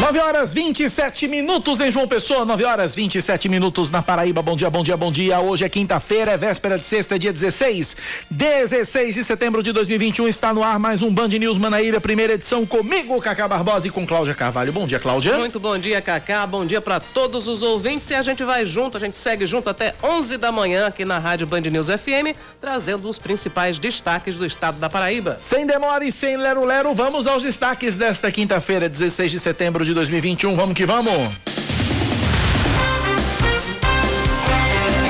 9 horas 27 minutos em João Pessoa, 9 horas 27 minutos na Paraíba. Bom dia, bom dia, bom dia. Hoje é quinta-feira, é véspera de sexta, dia 16. 16 de setembro de 2021 está no ar mais um Band News Manaíra, primeira edição comigo, Cacá Barbosa e com Cláudia Carvalho. Bom dia, Cláudia. Muito bom dia, Cacá. Bom dia para todos os ouvintes e a gente vai junto, a gente segue junto até 11 da manhã aqui na Rádio Band News FM, trazendo os principais destaques do estado da Paraíba. Sem demora e sem lero-lero, vamos aos destaques desta quinta-feira, 16 de setembro de 2021. Vamos que vamos!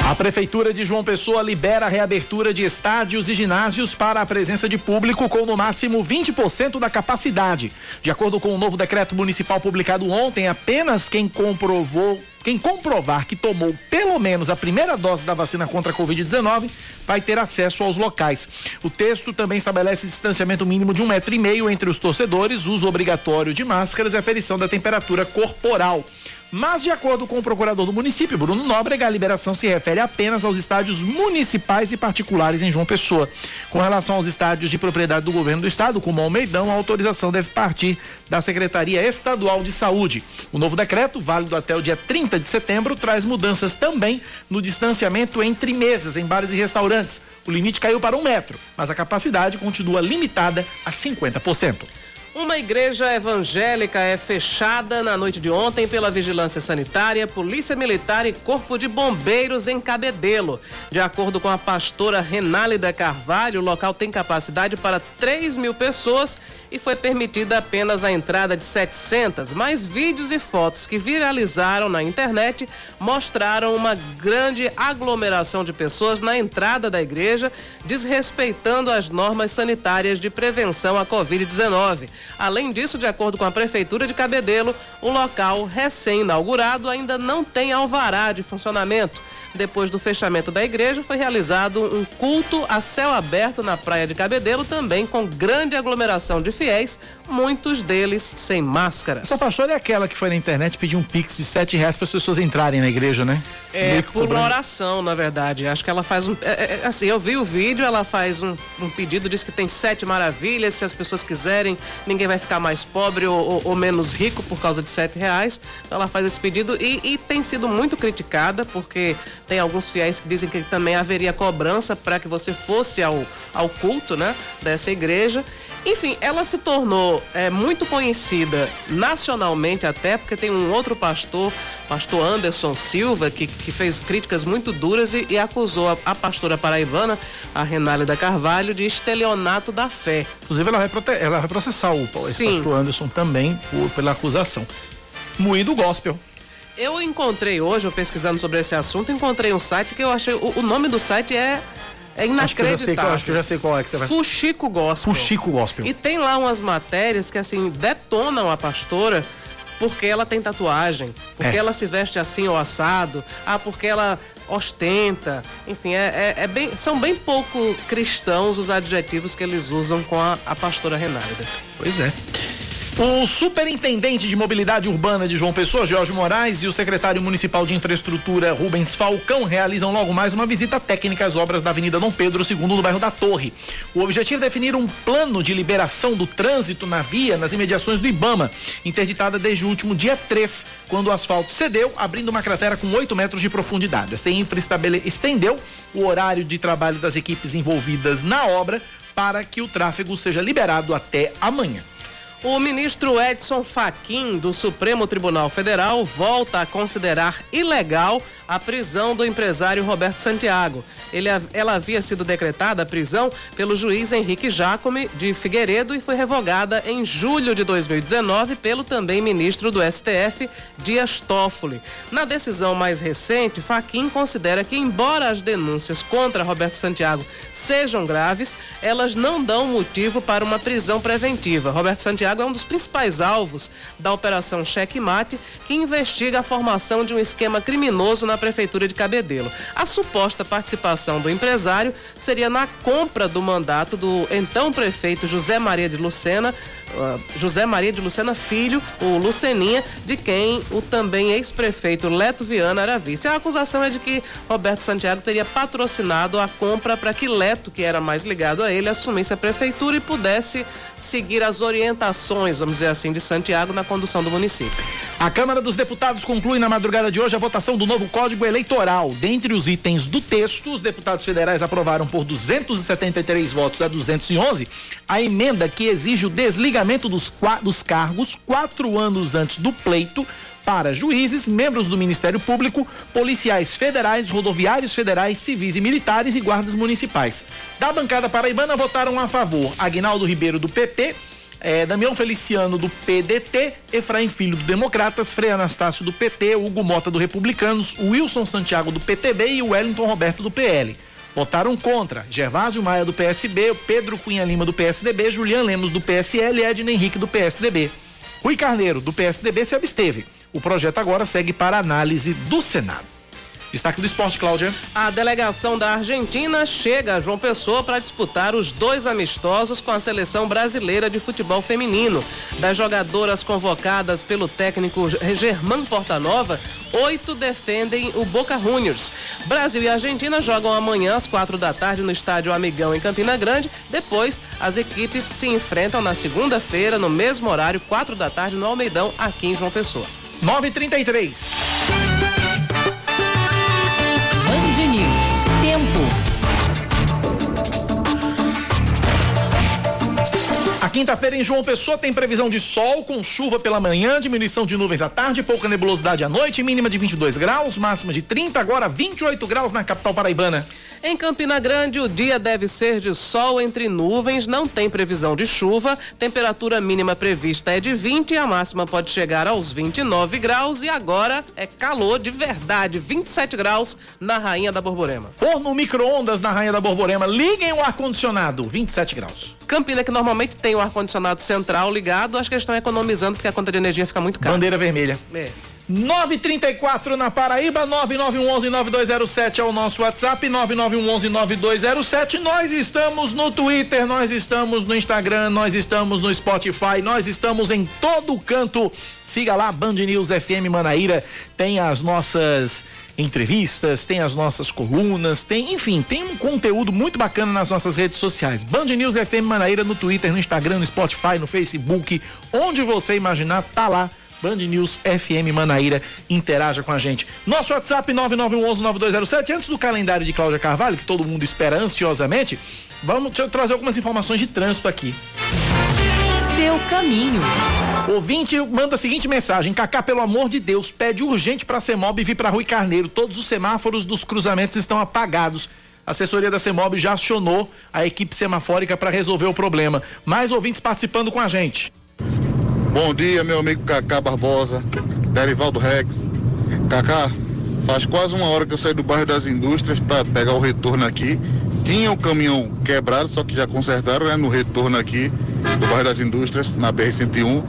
A Prefeitura de João Pessoa libera a reabertura de estádios e ginásios para a presença de público com no máximo 20% da capacidade. De acordo com o novo decreto municipal publicado ontem, apenas quem comprovou quem comprovar que tomou pelo menos a primeira dose da vacina contra a Covid-19 vai ter acesso aos locais. O texto também estabelece distanciamento mínimo de um metro e meio entre os torcedores, uso obrigatório de máscaras e aferição da temperatura corporal. Mas, de acordo com o procurador do município, Bruno Nóbrega, a liberação se refere apenas aos estádios municipais e particulares em João Pessoa. Com relação aos estádios de propriedade do governo do estado, como Almeidão, a autorização deve partir da Secretaria Estadual de Saúde. O novo decreto, válido até o dia 30 de setembro, traz mudanças também no distanciamento entre mesas em bares e restaurantes. O limite caiu para um metro, mas a capacidade continua limitada a 50%. Uma igreja evangélica é fechada na noite de ontem pela Vigilância Sanitária, Polícia Militar e Corpo de Bombeiros em Cabedelo. De acordo com a pastora Renálida Carvalho, o local tem capacidade para 3 mil pessoas e foi permitida apenas a entrada de 700, mas vídeos e fotos que viralizaram na internet mostraram uma grande aglomeração de pessoas na entrada da igreja, desrespeitando as normas sanitárias de prevenção à Covid-19. Além disso, de acordo com a Prefeitura de Cabedelo, o local recém-inaugurado ainda não tem alvará de funcionamento. Depois do fechamento da igreja, foi realizado um culto a céu aberto na Praia de Cabedelo, também com grande aglomeração de fiéis, muitos deles sem máscaras. Essa pastora é aquela que foi na internet pedir um pix de sete reais para as pessoas entrarem na igreja, né? É, por uma oração, na verdade. Acho que ela faz um. É, é, é, assim, eu vi o vídeo, ela faz um, um, pedido, diz que tem sete maravilhas, se as pessoas quiserem, ninguém vai ficar mais pobre ou, ou, ou menos rico por causa de sete reais. Então ela faz esse pedido e, e tem sido muito criticada, porque tem alguns fiéis que dizem que também haveria cobrança para que você fosse ao, ao culto, né? Dessa igreja. Enfim, ela se tornou é, muito conhecida nacionalmente até, porque tem um outro pastor, pastor Anderson Silva, que, que fez críticas muito duras e, e acusou a, a, pastora paraibana, a Renálida Carvalho, de estelionato da fé. Inclusive, ela vai, ela vai processar o pastor Anderson também por, pela acusação. Moído gospel. Eu encontrei hoje, eu pesquisando sobre esse assunto, encontrei um site que eu achei. O, o nome do site é é inacreditável. Acho que, eu já sei qual é que você vai. Fuxico Gospel. Fuxico Gospel. E tem lá umas matérias que assim detonam a pastora porque ela tem tatuagem, porque é. ela se veste assim ou assado, ah, porque ela ostenta, enfim, é, é, é, bem, são bem pouco cristãos os adjetivos que eles usam com a, a pastora Renálida. Pois é. O superintendente de mobilidade urbana de João Pessoa, Jorge Moraes, e o secretário municipal de infraestrutura, Rubens Falcão, realizam logo mais uma visita técnica às obras da Avenida Dom Pedro II, no bairro da Torre. O objetivo é definir um plano de liberação do trânsito na via nas imediações do Ibama, interditada desde o último dia 3, quando o asfalto cedeu, abrindo uma cratera com 8 metros de profundidade. A infra estendeu o horário de trabalho das equipes envolvidas na obra para que o tráfego seja liberado até amanhã. O ministro Edson Fachin, do Supremo Tribunal Federal, volta a considerar ilegal a prisão do empresário Roberto Santiago. Ele, ela havia sido decretada a prisão pelo juiz Henrique Jacome de Figueiredo e foi revogada em julho de 2019 pelo também ministro do STF, Dias Toffoli. Na decisão mais recente, Fachin considera que, embora as denúncias contra Roberto Santiago sejam graves, elas não dão motivo para uma prisão preventiva. Roberto Santiago Santiago é um dos principais alvos da Operação Cheque Mate, que investiga a formação de um esquema criminoso na Prefeitura de Cabedelo. A suposta participação do empresário seria na compra do mandato do então prefeito José Maria de Lucena, uh, José Maria de Lucena Filho, o Luceninha, de quem o também ex-prefeito Leto Viana era vice. A acusação é de que Roberto Santiago teria patrocinado a compra para que Leto, que era mais ligado a ele, assumisse a prefeitura e pudesse seguir as orientações, vamos dizer assim, de Santiago na condução do município. A Câmara dos Deputados conclui na madrugada de hoje a votação do novo Código Eleitoral. Dentre os itens do texto, os deputados federais aprovaram por 273 votos a 211 a emenda que exige o desligamento dos, dos cargos quatro anos antes do pleito para juízes, membros do Ministério Público, policiais federais, rodoviários federais, civis e militares e guardas municipais. Da bancada paraibana votaram a favor Agnaldo Ribeiro do PP, é, Damião Feliciano do PDT, Efraim Filho do Democratas, Frei Anastácio do PT, Hugo Mota do Republicanos, Wilson Santiago do PTB e Wellington Roberto do PL. Votaram contra Gervásio Maia do PSB, Pedro Cunha Lima do PSDB, Julian Lemos do PSL e Edna Henrique do PSDB. Rui Carneiro do PSDB se absteve. O projeto agora segue para análise do Senado. Destaque do esporte, Cláudia. A delegação da Argentina chega a João Pessoa para disputar os dois amistosos com a seleção brasileira de futebol feminino. Das jogadoras convocadas pelo técnico Germán Portanova, oito defendem o Boca Juniors. Brasil e Argentina jogam amanhã às quatro da tarde no estádio Amigão em Campina Grande. Depois, as equipes se enfrentam na segunda-feira, no mesmo horário, quatro da tarde, no Almeidão, aqui em João Pessoa. 9h33. Tempo. Quinta-feira em João Pessoa tem previsão de sol com chuva pela manhã, diminuição de nuvens à tarde, pouca nebulosidade à noite, mínima de 22 graus, máxima de 30, agora 28 graus na capital paraibana. Em Campina Grande, o dia deve ser de sol entre nuvens, não tem previsão de chuva. Temperatura mínima prevista é de 20 e a máxima pode chegar aos 29 graus. E agora é calor de verdade, 27 graus na Rainha da Borborema. Forno micro-ondas na Rainha da Borborema, liguem o ar-condicionado, 27 graus. Campina, que normalmente tem o ar-condicionado central ligado, acho que eles estão economizando porque a conta de energia fica muito cara. Bandeira vermelha. É. 934 na Paraíba, 9911-9207 é o nosso WhatsApp, 9911-9207. Nós estamos no Twitter, nós estamos no Instagram, nós estamos no Spotify, nós estamos em todo canto. Siga lá, Band News FM Manaíra, tem as nossas entrevistas, tem as nossas colunas, tem, enfim, tem um conteúdo muito bacana nas nossas redes sociais. Band News FM Manaíra no Twitter, no Instagram, no Spotify, no Facebook, onde você imaginar, tá lá Band News FM Manaíra, interaja com a gente. Nosso WhatsApp 9911-9207. Antes do calendário de Cláudia Carvalho, que todo mundo espera ansiosamente, vamos trazer algumas informações de trânsito aqui. Seu caminho. Ouvinte manda a seguinte mensagem: Cacá, pelo amor de Deus, pede urgente para a CEMOB vir para Rui Carneiro. Todos os semáforos dos cruzamentos estão apagados. A assessoria da CEMOB já acionou a equipe semafórica para resolver o problema. Mais ouvintes participando com a gente. Bom dia, meu amigo Cacá Barbosa, Derivaldo Rex. Cacá, faz quase uma hora que eu saí do bairro das Indústrias para pegar o retorno aqui. Tinha o caminhão quebrado, só que já consertaram né, no retorno aqui do bairro das Indústrias, na BR-101.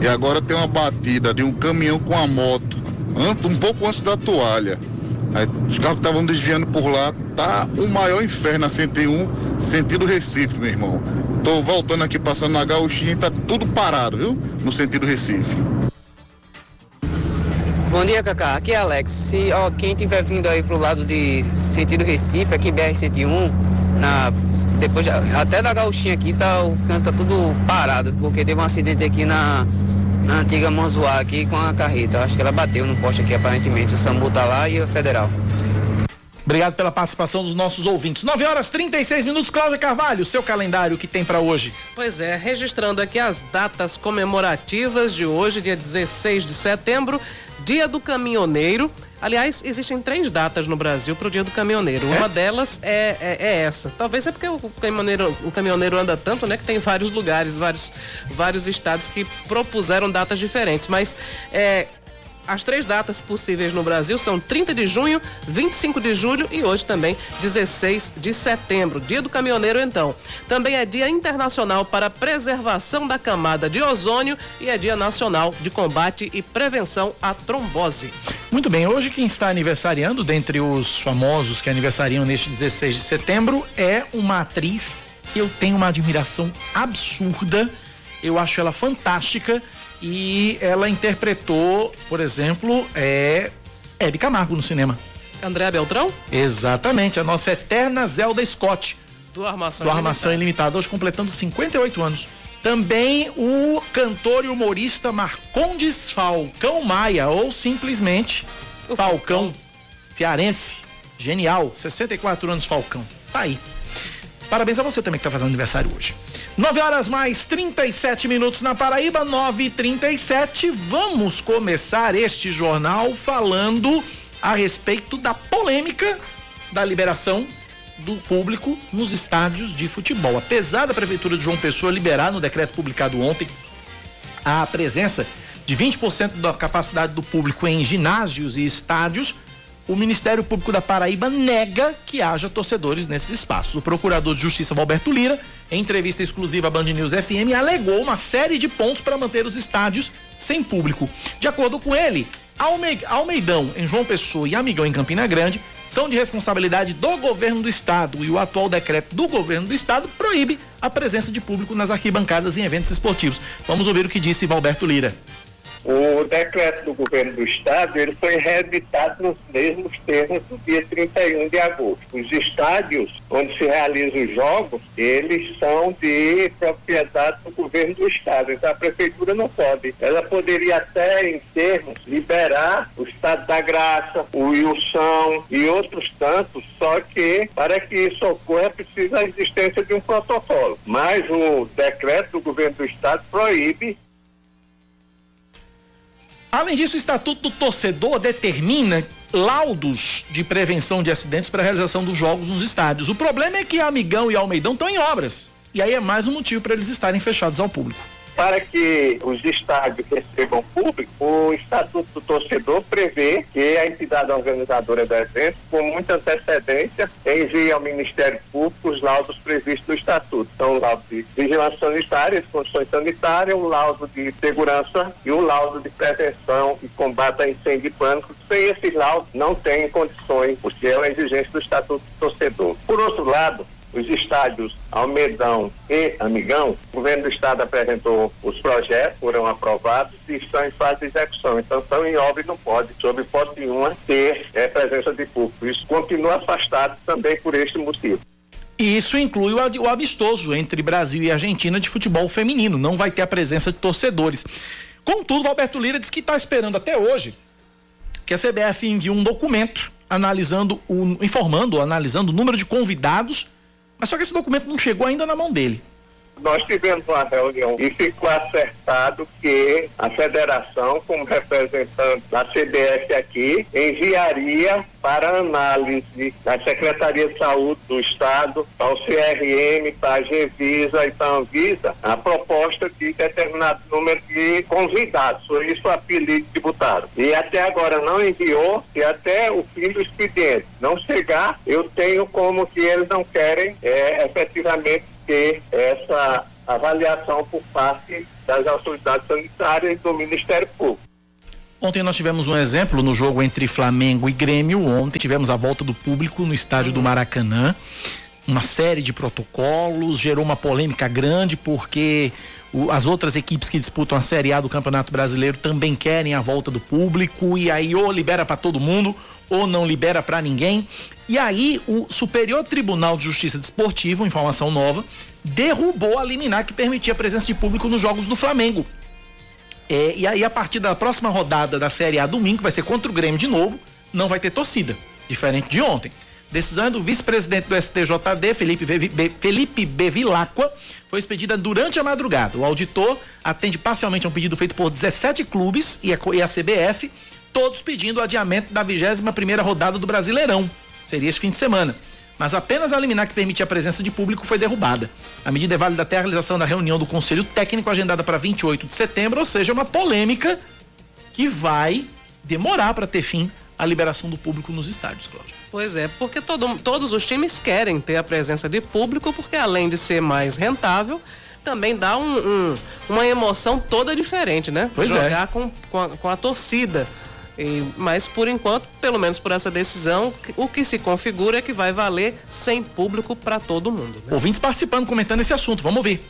E agora tem uma batida de um caminhão com a moto, um pouco antes da toalha. Aí, os carros que estavam desviando por lá, tá o maior inferno a 101, sentido Recife, meu irmão. Tô voltando aqui, passando na gauchinha e tá tudo parado, viu? No sentido Recife. Bom dia, Cacá. Aqui é Alex. Se ó, quem tiver vindo aí pro lado de sentido Recife, aqui BR-101, na, depois até da gauchinha aqui, tá, o canto tá tudo parado, porque teve um acidente aqui na, na antiga Manzuá aqui com a carreta. Acho que ela bateu no poste aqui, aparentemente. O SAMU tá lá e o federal. Obrigado pela participação dos nossos ouvintes. 9 horas 36 minutos, Cláudia Carvalho, seu calendário que tem para hoje. Pois é, registrando aqui as datas comemorativas de hoje, dia 16 de setembro, Dia do Caminhoneiro. Aliás, existem três datas no Brasil para o Dia do Caminhoneiro. É? Uma delas é, é, é essa. Talvez é porque o caminhoneiro, o caminhoneiro anda tanto, né, que tem vários lugares, vários, vários estados que propuseram datas diferentes. Mas é, As três datas possíveis no Brasil são 30 de junho, 25 de julho e hoje também 16 de setembro, dia do caminhoneiro então. Também é dia internacional para a preservação da camada de ozônio e é dia nacional de combate e prevenção à trombose. Muito bem, hoje quem está aniversariando, dentre os famosos que aniversariam neste 16 de setembro, é uma atriz que eu tenho uma admiração absurda. Eu acho ela fantástica e ela interpretou, por exemplo, é Hebe Camargo no cinema. André Beltrão? Exatamente, a nossa eterna Zelda Scott. Do Armação, do Armação Ilimitada, hoje completando 58 anos. Também o cantor e humorista Marcondes Falcão Maia, ou simplesmente o Falcão, Falcão cearense. Genial, 64 anos Falcão. Tá aí. Parabéns a você também que está fazendo aniversário hoje. 9 horas mais 37 minutos na Paraíba, 9 e 37 Vamos começar este jornal falando a respeito da polêmica da liberação do público nos estádios de futebol. Apesar da Prefeitura de João Pessoa liberar no decreto publicado ontem a presença de 20% da capacidade do público em ginásios e estádios, o Ministério Público da Paraíba nega que haja torcedores nesses espaços. O procurador de Justiça, Valberto Lira, em entrevista exclusiva à Band News FM, alegou uma série de pontos para manter os estádios sem público. De acordo com ele, Almeidão em João Pessoa e Amigão em Campina Grande são de responsabilidade do governo do estado e o atual decreto do governo do estado proíbe a presença de público nas arquibancadas em eventos esportivos. Vamos ouvir o que disse Valberto Lira. O decreto do governo do estado ele foi reeditado nos mesmos termos do dia 31 de agosto. Os estádios onde se realizam os jogos, eles são de propriedade do governo do estado. Então a prefeitura não pode. Ela poderia até, em termos, liberar o estado da graça, o Wilson e outros tantos, só que para que isso ocorra é preciso a existência de um protocolo. Mas o decreto do governo do estado proíbe Além disso, o Estatuto do Torcedor determina laudos de prevenção de acidentes para a realização dos jogos nos estádios. O problema é que Amigão e Almeidão estão em obras. E aí é mais um motivo para eles estarem fechados ao público para que os estádios recebam público, o Estatuto do Torcedor prevê que a entidade organizadora do evento, com muita antecedência, envie ao Ministério Público os laudos previstos do Estatuto. Então, o laudo de vigilância sanitária, condições sanitárias, o laudo de segurança e o laudo de prevenção e combate a incêndio e pânico. Sem esses laudos, não tem condições, porque é uma exigência do Estatuto do Torcedor. Por outro lado, os estádios Almedão e Amigão, o governo do estado apresentou os projetos, foram aprovados e estão em fase de execução. Então estão em obra e não pode, sob hipótese nenhuma, ter é, presença de público. Isso continua afastado também por este motivo. E isso inclui o amistoso entre Brasil e Argentina de futebol feminino. Não vai ter a presença de torcedores. Contudo, Alberto Lira diz que está esperando até hoje que a CBF envie um documento analisando, o, informando, analisando o número de convidados mas só que esse documento não chegou ainda na mão dele. Nós tivemos uma reunião e ficou acertado que a federação, como representante da CBF aqui, enviaria para análise da Secretaria de Saúde do Estado, para o CRM, para a Gevisa e para a Anvisa, a proposta de determinado número de convidados, por isso o apelido tributaram. E até agora não enviou, e até o fim do expediente não chegar, eu tenho como que eles não querem é, efetivamente ter essa avaliação por parte das autoridades sanitárias e do Ministério Público. Ontem nós tivemos um exemplo no jogo entre Flamengo e Grêmio. Ontem tivemos a volta do público no estádio do Maracanã. Uma série de protocolos, gerou uma polêmica grande porque as outras equipes que disputam a Série A do Campeonato Brasileiro também querem a volta do público e aí ou libera para todo mundo ou não libera para ninguém. E aí o Superior Tribunal de Justiça Desportiva, informação nova, derrubou a liminar que permitia a presença de público nos jogos do Flamengo. É, e aí a partir da próxima rodada da Série A domingo vai ser contra o Grêmio de novo, não vai ter torcida, diferente de ontem. Decisão do vice-presidente do STJD, Felipe, v, Felipe foi expedida durante a madrugada. O auditor atende parcialmente a um pedido feito por 17 clubes e a CBF todos pedindo o adiamento da 21 primeira rodada do Brasileirão. Seria este fim de semana. Mas apenas a liminar que permitia a presença de público foi derrubada. A medida é válida até a realização da reunião do Conselho Técnico agendada para 28 de setembro, ou seja, uma polêmica que vai demorar para ter fim a liberação do público nos estádios, Cláudio. Pois é, porque todo, todos os times querem ter a presença de público, porque além de ser mais rentável, também dá um, um, uma emoção toda diferente, né? Pois Jogar é. Jogar com, com, a, com a torcida. E, mas por enquanto, pelo menos por essa decisão, o que se configura é que vai valer sem público para todo mundo. Né? Ouvintes participando, comentando esse assunto. Vamos ouvir.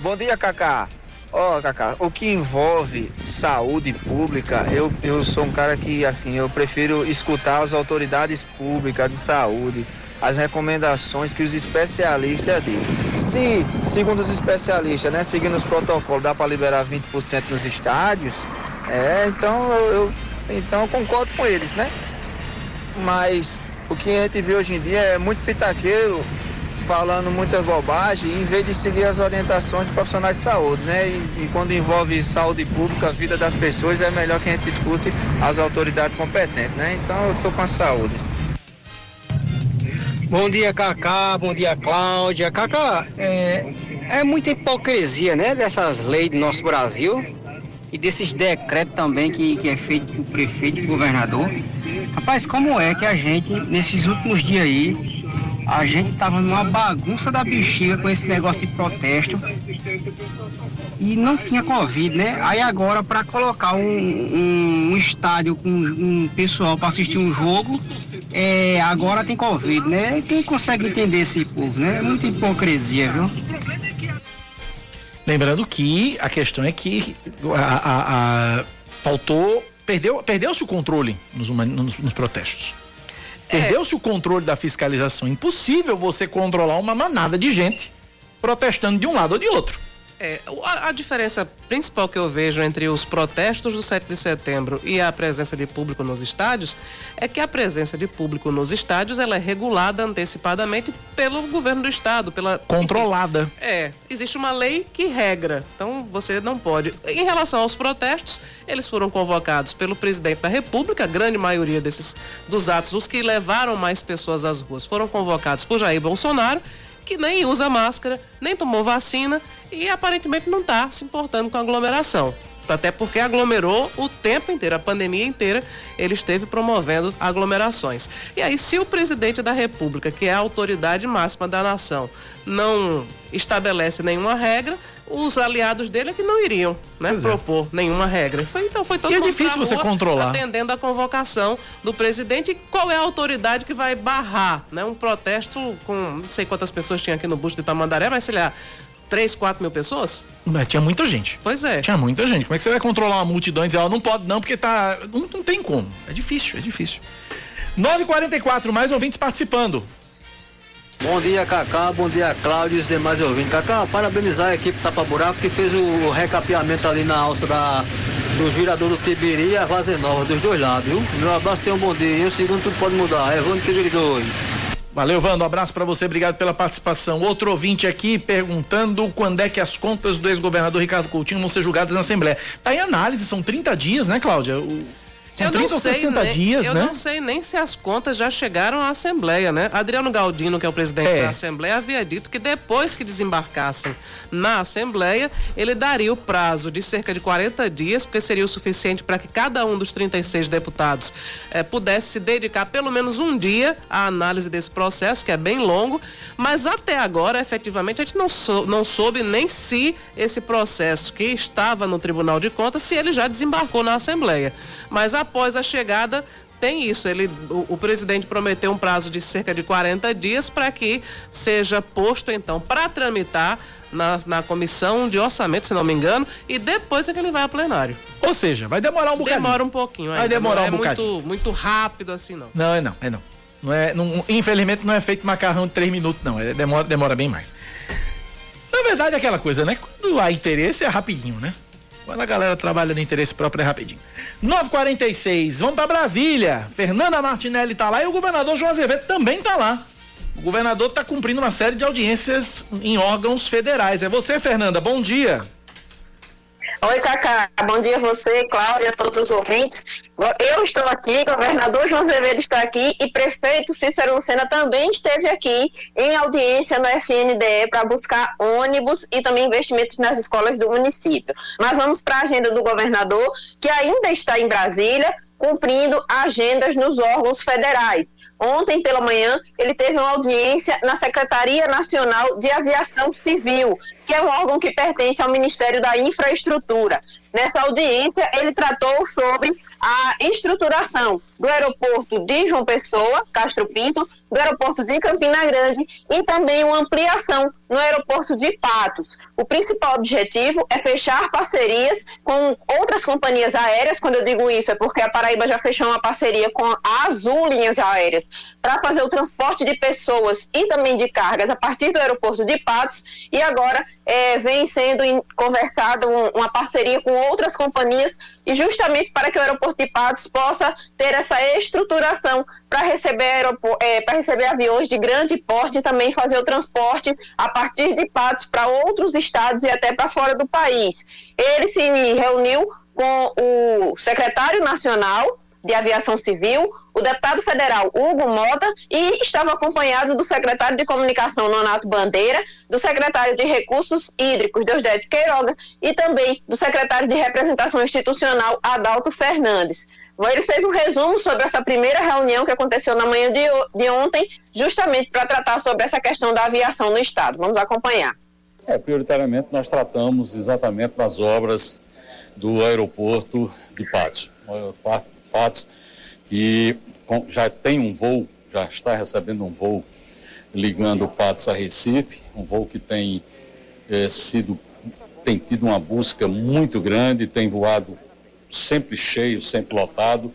Bom dia, Cacá. Ó, oh, Cacá, o que envolve saúde pública, eu, eu sou um cara que, assim, eu prefiro escutar as autoridades públicas de saúde, as recomendações que os especialistas dizem. Se, segundo os especialistas, né, seguindo os protocolos, dá para liberar 20% nos estádios, é, então eu, eu, então eu concordo com eles, né? Mas o que a gente vê hoje em dia é muito pitaqueiro falando muita bobagem em vez de seguir as orientações de profissionais de saúde, né? E, e, quando envolve saúde pública, a vida das pessoas, é melhor que a gente escute as autoridades competentes, né? Então eu tô com a saúde. Bom dia, Cacá. Bom dia, Cláudia. Cacá, é, é muita hipocrisia, né? Dessas leis do nosso Brasil e desses decretos também que, que é feito por prefeito e governador. Rapaz, como é que a gente, nesses últimos dias aí, a gente tava numa bagunça da bexiga com esse negócio de protesto e não tinha Covid, né? Aí agora para colocar um, um, um, estádio com um pessoal para assistir um jogo, é, agora tem Covid, né? Quem consegue entender esse povo, né? É muita hipocrisia, viu? Lembrando que a questão é que a, a, a faltou, perdeu, perdeu-se o controle nos, nos, nos protestos. Perdeu-se o controle da fiscalização. Impossível você controlar uma manada de gente protestando de um lado ou de outro. É, a, a, diferença principal que eu vejo entre os protestos do 7 de setembro e a presença de público nos estádios é que a presença de público nos estádios ela é regulada antecipadamente pelo governo do estado, pela controlada. É, existe uma lei que regra. Então você não pode. Em relação aos protestos, eles foram convocados pelo presidente da República, a grande maioria desses dos atos, os que levaram mais pessoas às ruas, foram convocados por Jair Bolsonaro que nem usa máscara, nem tomou vacina e aparentemente não está se importando com a aglomeração. Até porque aglomerou o tempo inteiro, a pandemia inteira, ele esteve promovendo aglomerações. E aí, se o presidente da República, que é a autoridade máxima da nação, não estabelece nenhuma regra, os aliados dele é que não iriam né, propor é. nenhuma regra. Foi, então foi todo e é difícil você controlar. Atendendo a convocação do presidente. Qual é a autoridade que vai barrar né, um protesto com não sei quantas pessoas tinha aqui no busto de Tamandaré, mas sei lá, 3, 4 mil pessoas? Mas tinha muita gente. Pois é. Tinha muita gente. Como é que você vai controlar uma multidão e dizer, ela não pode não, porque tá. Não, não tem como. É difícil, é difícil. 9h44, mais ouvintes participando. Bom dia, Cacá. Bom dia, Cláudio e os demais ouvintes. Cacá, parabenizar a equipe Tapa Buraco que fez o, recapeamento ali na alça da, do girador do Tibiri e a Vaza Nova, dos dois lados, viu? Meu abraço, tenha um bom dia. E o segundo tudo pode mudar. É Vando Tibiri 2. Valeu, Vando. Um abraço para você, obrigado pela participação. Outro ouvinte aqui perguntando quando é que as contas do ex-governador Ricardo Coutinho vão ser julgadas na Assembleia. Tá em análise, são 30 dias, né, Cláudia? O... São eu 30 não sei, 60 nem, dias, eu né? Eu não sei nem se as contas já chegaram à Assembleia, né? Adriano Galdino, que é o presidente é. da Assembleia, havia dito que depois que desembarcassem na Assembleia, ele daria o prazo de cerca de 40 dias, porque seria o suficiente para que cada um dos 36 deputados eh, pudesse se dedicar pelo menos um dia à análise desse processo, que é bem longo. Mas até agora, efetivamente, a gente não, sou, não soube nem se esse processo que estava no Tribunal de Contas, se ele já desembarcou na Assembleia. Mas a após a chegada tem isso. Ele, o, o, presidente prometeu um prazo de cerca de 40 dias para que seja posto então para tramitar na, na comissão de orçamento, se não me engano, e depois é que ele vai a plenário. Ou seja, vai demorar um bocadinho. Demora um pouquinho. Vai demorar não um é bocadinho. Muito, muito rápido assim, não. Não, é não, é não. não, é, não infelizmente não é feito macarrão de três minutos, não. É, demora, demora bem mais. Na verdade, é aquela coisa, né? Quando há interesse, é rapidinho, né? Quando a galera trabalha no interesse próprio é rapidinho. 946, vamos para Brasília. Fernanda Martinelli tá lá e o governador João Azevedo também tá lá. O governador está cumprindo uma série de audiências em órgãos federais. É você, Fernanda. Bom dia. Oi, Cacá. Bom dia a você, Cláudia, a todos os ouvintes. Eu estou aqui, governador João Azevedo está aqui e prefeito Cícero Lucena também esteve aqui em audiência no FNDE para buscar ônibus e também investimentos nas escolas do município. Mas vamos para a agenda do governador, que ainda está em Brasília, cumprindo agendas nos órgãos federais. Ontem pela manhã, ele teve uma audiência na Secretaria Nacional de Aviação Civil, que é um órgão que pertence ao Ministério da Infraestrutura. Nessa audiência, ele tratou sobre a estruturação do aeroporto de João Pessoa, Castro Pinto, do aeroporto de Campina Grande e também uma ampliação no aeroporto de Patos. O principal objetivo é fechar parcerias com outras companhias aéreas. Quando eu digo isso, é porque a Paraíba já fechou uma parceria com a Azul Linhas Aéreas para fazer o transporte de pessoas e também de cargas a partir do aeroporto de Patos. E agora é, vem sendo conversado uma parceria com outras companhias e justamente para que o aeroporto de Patos possa ter essa estruturação para receber, é, receber aviões de grande porte e também fazer o transporte a partir de Patos para outros estados e até para fora do país. Ele se reuniu com o secretário nacional de Aviação Civil, o deputado federal Hugo Mota e estava acompanhado do secretário de Comunicação Nonato Bandeira, do secretário de Recursos Hídricos Deusdete Queiroga e também do secretário de Representação Institucional Adalto Fernandes. Ele fez um resumo sobre essa primeira reunião que aconteceu na manhã de, de ontem, justamente para tratar sobre essa questão da aviação no Estado. Vamos acompanhar. É, prioritariamente nós tratamos exatamente das obras do aeroporto de Patos. Patos, que já tem um voo, já está recebendo um voo ligando Patos a Recife, um voo que tem é, sido, tem tido uma busca muito grande, tem voado sempre cheio, sempre lotado,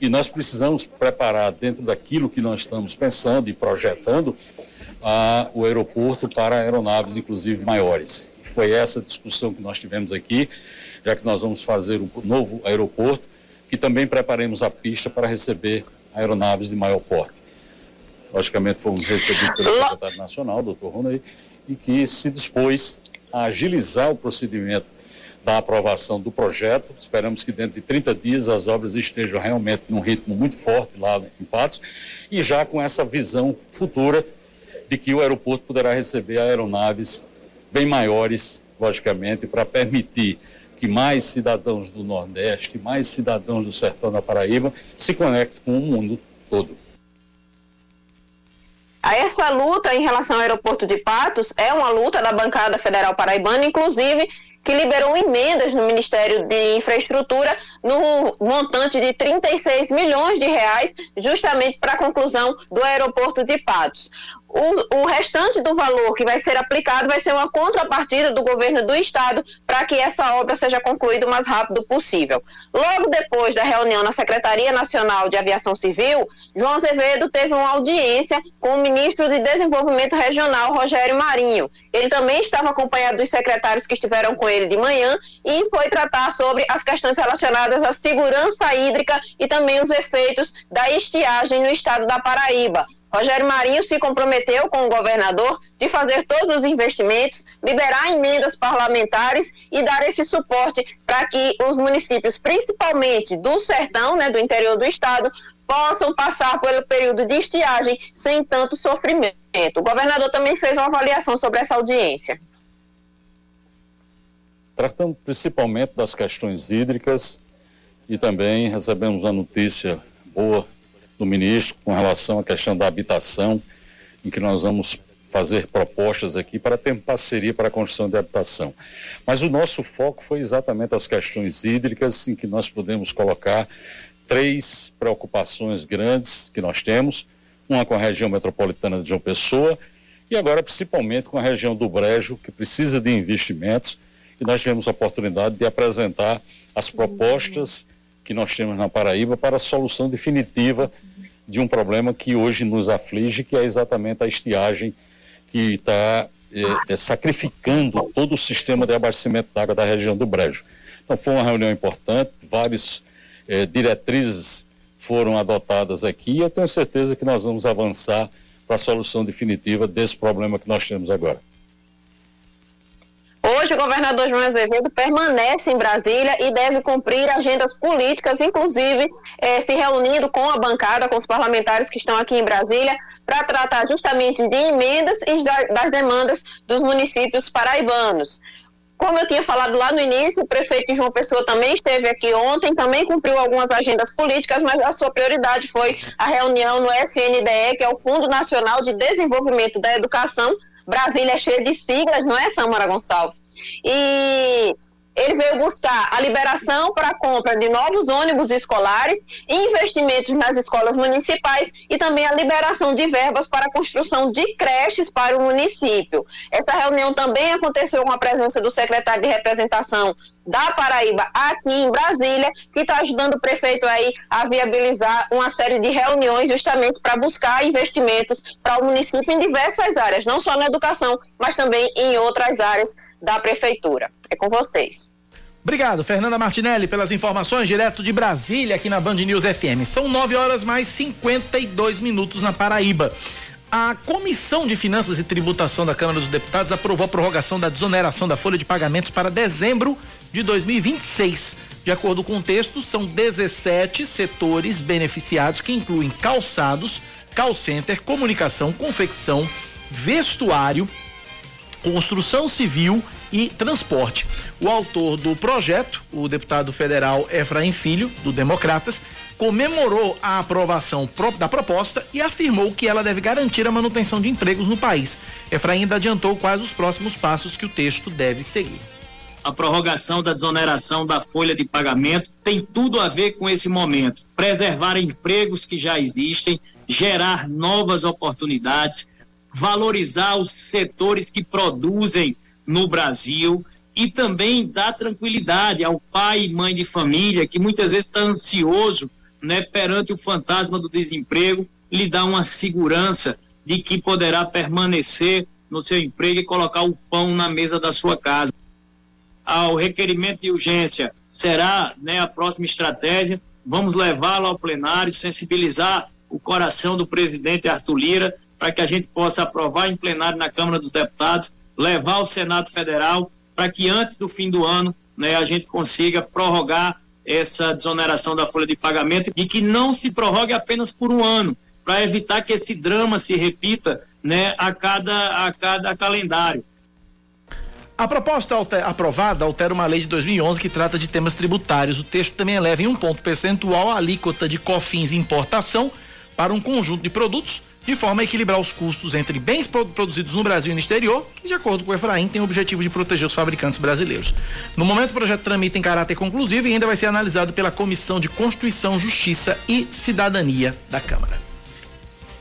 e nós precisamos preparar dentro daquilo que nós estamos pensando e projetando a, o aeroporto para aeronaves, inclusive maiores. Foi essa discussão que nós tivemos aqui, já que nós vamos fazer um novo aeroporto que também preparemos a pista para receber aeronaves de maior porte. Logicamente, fomos recebidos pelo secretário nacional, doutor Roney, e que se dispôs a agilizar o procedimento da aprovação do projeto. Esperamos que dentro de 30 dias as obras estejam realmente num ritmo muito forte lá em Patos e já com essa visão futura de que o aeroporto poderá receber aeronaves bem maiores, logicamente, para permitir que mais cidadãos do Nordeste, mais cidadãos do sertão da Paraíba se conectem com o mundo todo. A essa luta em relação ao aeroporto de Patos é uma luta da bancada federal paraibana, inclusive que liberou emendas no Ministério de Infraestrutura no montante de 36 milhões de reais, justamente para a conclusão do aeroporto de Patos. O, o, restante do valor que vai ser aplicado vai ser uma contrapartida do governo do estado para que essa obra seja concluída o mais rápido possível. Logo depois da reunião na Secretaria Nacional de Aviação Civil, João Azevedo teve uma audiência com o ministro de Desenvolvimento Regional, Rogério Marinho. Ele também estava acompanhado dos secretários que estiveram com ele de manhã e foi tratar sobre as questões relacionadas à segurança hídrica e também os efeitos da estiagem no estado da Paraíba. Rogério Marinho se comprometeu com o governador de fazer todos os investimentos, liberar emendas parlamentares e dar esse suporte para que os municípios, principalmente do sertão, né, do interior do estado, possam passar pelo período de estiagem sem tanto sofrimento. O governador também fez uma avaliação sobre essa audiência. Tratando principalmente das questões hídricas e também recebemos uma notícia boa do ministro com relação à questão da habitação, em que nós vamos fazer propostas aqui para ter parceria para a construção de habitação. Mas o nosso foco foi exatamente as questões hídricas, em que nós podemos colocar três preocupações grandes que nós temos, uma com a região metropolitana de João Pessoa e agora principalmente com a região do Brejo, que precisa de investimentos, e nós tivemos a oportunidade de apresentar as propostas que nós temos na Paraíba para a solução definitiva de um problema que hoje nos aflige, que é exatamente a estiagem que está é, é, sacrificando todo o sistema de abastecimento d'água da região do Brejo. Então foi uma reunião importante, várias é, diretrizes foram adotadas aqui e eu tenho certeza que nós vamos avançar para a solução definitiva desse problema que nós temos agora. Hoje, o governador João Azevedo permanece em Brasília e deve cumprir agendas políticas, inclusive eh, se reunindo com a bancada, com os parlamentares que estão aqui em Brasília, para tratar justamente de emendas e das demandas dos municípios paraibanos. Como eu tinha falado lá no início, o prefeito João Pessoa também esteve aqui ontem, também cumpriu algumas agendas políticas, mas a sua prioridade foi a reunião no FNDE, que é o Fundo Nacional de Desenvolvimento da Educação. Brasília é cheia de siglas, não é, Samara Gonçalves? E ele veio buscar a liberação para a compra de novos ônibus escolares, investimentos nas escolas municipais e também a liberação de verbas para a construção de creches para o município. Essa reunião também aconteceu com a presença do secretário de representação da Paraíba aqui em Brasília, que está ajudando o prefeito aí a viabilizar uma série de reuniões justamente para buscar investimentos para o município em diversas áreas, não só na educação, mas também em outras áreas da prefeitura. É com vocês. Obrigado, Fernanda Martinelli, pelas informações direto de Brasília, aqui na Band News FM. São 9 horas mais 52 minutos na Paraíba. A Comissão de Finanças e Tributação da Câmara dos Deputados aprovou a prorrogação da desoneração da folha de pagamentos para dezembro de 2026. De acordo com o texto, são 17 setores beneficiados que incluem calçados, call center, comunicação, confecção, vestuário, construção civil e transporte. O autor do projeto, o deputado federal Efraim Filho, do Democratas, comemorou a aprovação da proposta e afirmou que ela deve garantir a manutenção de empregos no país. Efraim ainda adiantou quais os próximos passos que o texto deve seguir. A prorrogação da desoneração da folha de pagamento tem tudo a ver com esse momento. Preservar empregos que já existem, gerar novas oportunidades, valorizar os setores que produzem no Brasil e também dar tranquilidade ao pai e mãe de família que muitas vezes está ansioso né, perante o fantasma do desemprego, lhe dá uma segurança de que poderá permanecer no seu emprego e colocar o pão na mesa da sua casa. Ao requerimento de urgência será né, a próxima estratégia. Vamos levá-lo ao plenário, sensibilizar o coração do presidente Arthur Lira para que a gente possa aprovar em plenário na Câmara dos Deputados levar ao Senado Federal para que antes do fim do ano né, a gente consiga prorrogar essa desoneração da folha de pagamento e que não se prorrogue apenas por um ano, para evitar que esse drama se repita né, a, cada, a cada calendário. A proposta aprovada altera uma lei de 2011 que trata de temas tributários. O texto também eleva em um ponto percentual a alíquota de cofins e importação para um conjunto de produtos de forma a equilibrar os custos entre bens produzidos no Brasil e no exterior, que, de acordo com o Efraim, tem o objetivo de proteger os fabricantes brasileiros. No momento, o projeto tramita em caráter conclusivo e ainda vai ser analisado pela Comissão de Constituição, Justiça e Cidadania da Câmara.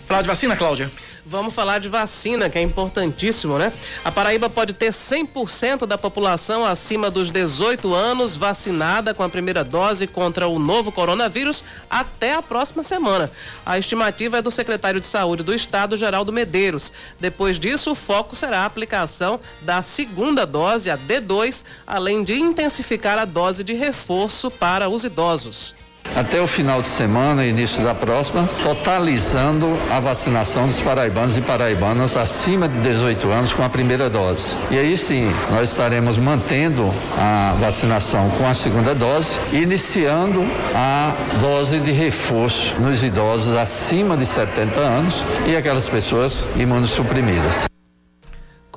Falar de vacina, Cláudia? Vamos falar de vacina, que é importantíssimo, né? A Paraíba pode ter 100% da população acima dos 18 anos vacinada com a primeira dose contra o novo coronavírus até a próxima semana. A estimativa é do secretário de Saúde do Estado, Geraldo Medeiros. Depois disso, o foco será a aplicação da segunda dose, a D2, além de intensificar a dose de reforço para os idosos até o final de semana, início da próxima, totalizando a vacinação dos paraibanos e paraibanas acima de 18 anos com a primeira dose. E aí sim, nós estaremos mantendo a vacinação com a segunda dose, iniciando a dose de reforço nos idosos acima de 70 anos e aquelas pessoas imunossuprimidas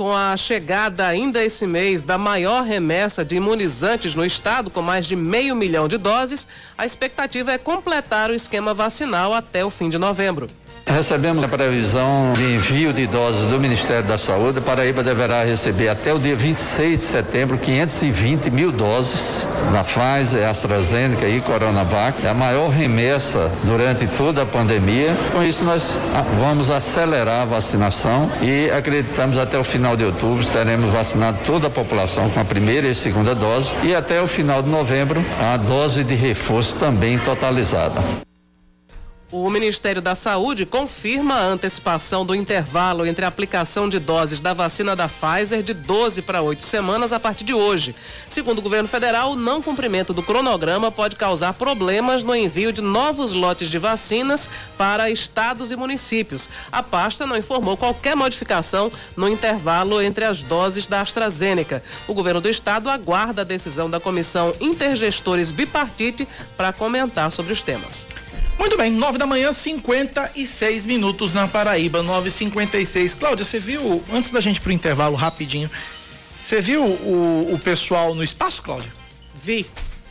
com a chegada ainda esse mês da maior remessa de imunizantes no estado, com mais de meio milhão de doses, a expectativa é completar o esquema vacinal até o fim de novembro. Recebemos a previsão de envio de doses do Ministério da Saúde. Paraíba deverá receber até o dia 26 de setembro 520 mil doses da Pfizer, AstraZeneca e Coronavac. É a maior remessa durante toda a pandemia. Com isso, nós ah, vamos acelerar a vacinação e acreditamos até o final de outubro teremos vacinado toda a população com a primeira e segunda dose e até o final de novembro a dose de reforço também totalizada. O Ministério da Saúde confirma a antecipação do intervalo entre a aplicação de doses da vacina da Pfizer de 12 para 8 semanas a partir de hoje. Segundo o governo federal, o não cumprimento do cronograma pode causar problemas no envio de novos lotes de vacinas para estados e municípios. A pasta não informou qualquer modificação no intervalo entre as doses da AstraZeneca. O governo do estado aguarda a decisão da Comissão Intergestores Bipartite para comentar sobre os temas. Muito bem, 9 da manhã, 56 minutos na Paraíba, 9h56. Cláudia, você viu, antes da gente ir pro intervalo rapidinho, você viu o, o pessoal no espaço, Cláudia? Vi.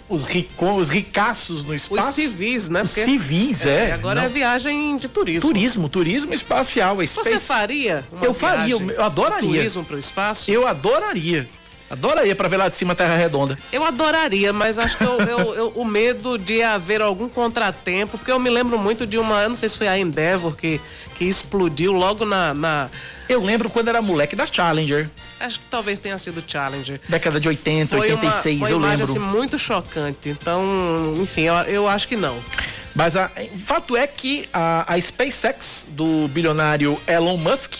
Os, rico, os ricaços no espaço? Os civis, né? Os civis, é. Agora Não. é viagem de turismo. Turismo, turismo espacial. Você Space- faria uma Eu faria, viagem eu adoraria. turismo para o espaço? Eu adoraria. Adoraria pra ver lá de cima a Terra Redonda. Eu adoraria, mas acho que eu, eu- eu- o medo de haver algum contratempo, porque eu me lembro muito de uma, não sei se foi a Endeavor que, que explodiu logo na, na- Eu lembro quando era moleque da Challenger. Acho que talvez tenha sido Challenger. Década de 80, Foi 86, uma, uma eu imagem lembro. assim, muito chocante. Então, enfim, eu, eu acho que não. Mas o fato é que a, a SpaceX do bilionário Elon Musk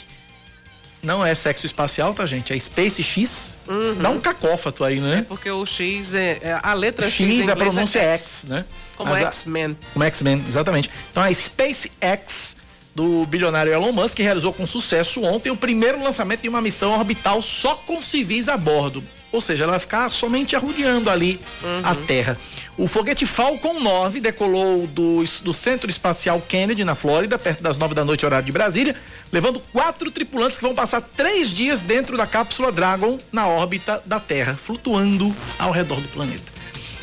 não é sexo espacial, tá, gente? É SpaceX. Dá um cacófato aí, né? Porque o X é, é- a letra X, X, a inglês pronúncia é é X, né? Como X-Men. Como X-Men, exatamente. Então a SpaceX do bilionário Elon Musk realizou com sucesso ontem o primeiro lançamento de uma missão orbital só com civis a bordo. Ou seja, ela vai ficar somente arrodeando ali a Terra. O foguete Falcon 9 decolou do, do Centro Espacial Kennedy, na Flórida, perto das 9 da noite, horário de Brasília, levando quatro tripulantes que vão passar três dias dentro da cápsula Dragon na órbita da Terra, flutuando ao redor do planeta.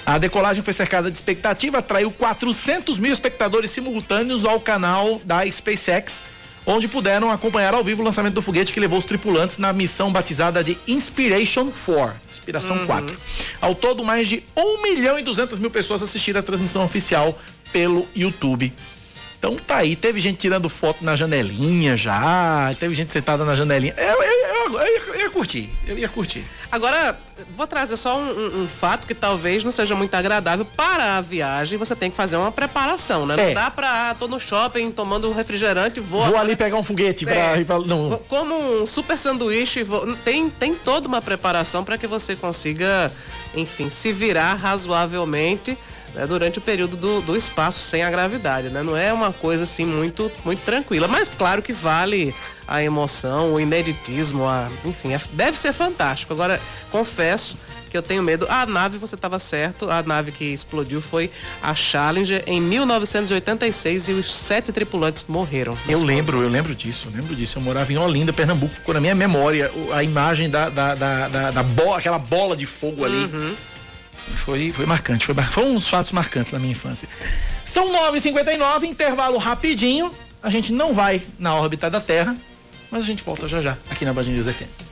A decolagem foi cercada de expectativa, atraiu 400 mil espectadores simultâneos ao canal da SpaceX, onde puderam acompanhar ao vivo o lançamento do foguete que levou os tripulantes na missão batizada de Inspiration 4, Inspiração 4. Ao todo, mais de 1 milhão e 200 mil pessoas assistiram a transmissão oficial pelo YouTube. Então tá aí, teve gente tirando foto na janelinha já, teve gente sentada na janelinha. Eu, eu, eu, eu ia, eu ia curtir, eu ia curtir. Agora, vou trazer só um, um- um fato que talvez não seja muito agradável para a viagem. Você tem que fazer uma preparação, né? É. Não dá pra. tô no shopping tomando refrigerante, vou. Vou ali pegar um foguete pra É. ir pra. Não. Como um super sanduíche, vou- tem, tem toda uma preparação para que você consiga, enfim, se virar razoavelmente né, durante o período do, do espaço sem a gravidade, né? Não é uma coisa assim muito, muito tranquila. Mas claro que vale a emoção, o ineditismo, a, enfim, é- deve ser fantástico. Agora, confesso que eu tenho medo. A nave, você estava certo, a nave que explodiu foi a Challenger em 1986 e os sete tripulantes morreram. Eu lembro, eu lembro disso, eu lembro disso. Eu morava em Olinda, Pernambuco, ficou na minha memória a imagem da, da, da, da, da bola, aquela bola de fogo ali. Uhum. Foi, foi marcante, foi, foi um dos fatos marcantes da minha infância. São 9h59, intervalo rapidinho. A gente não vai na órbita da Terra, mas a gente volta já já aqui na Band News FM.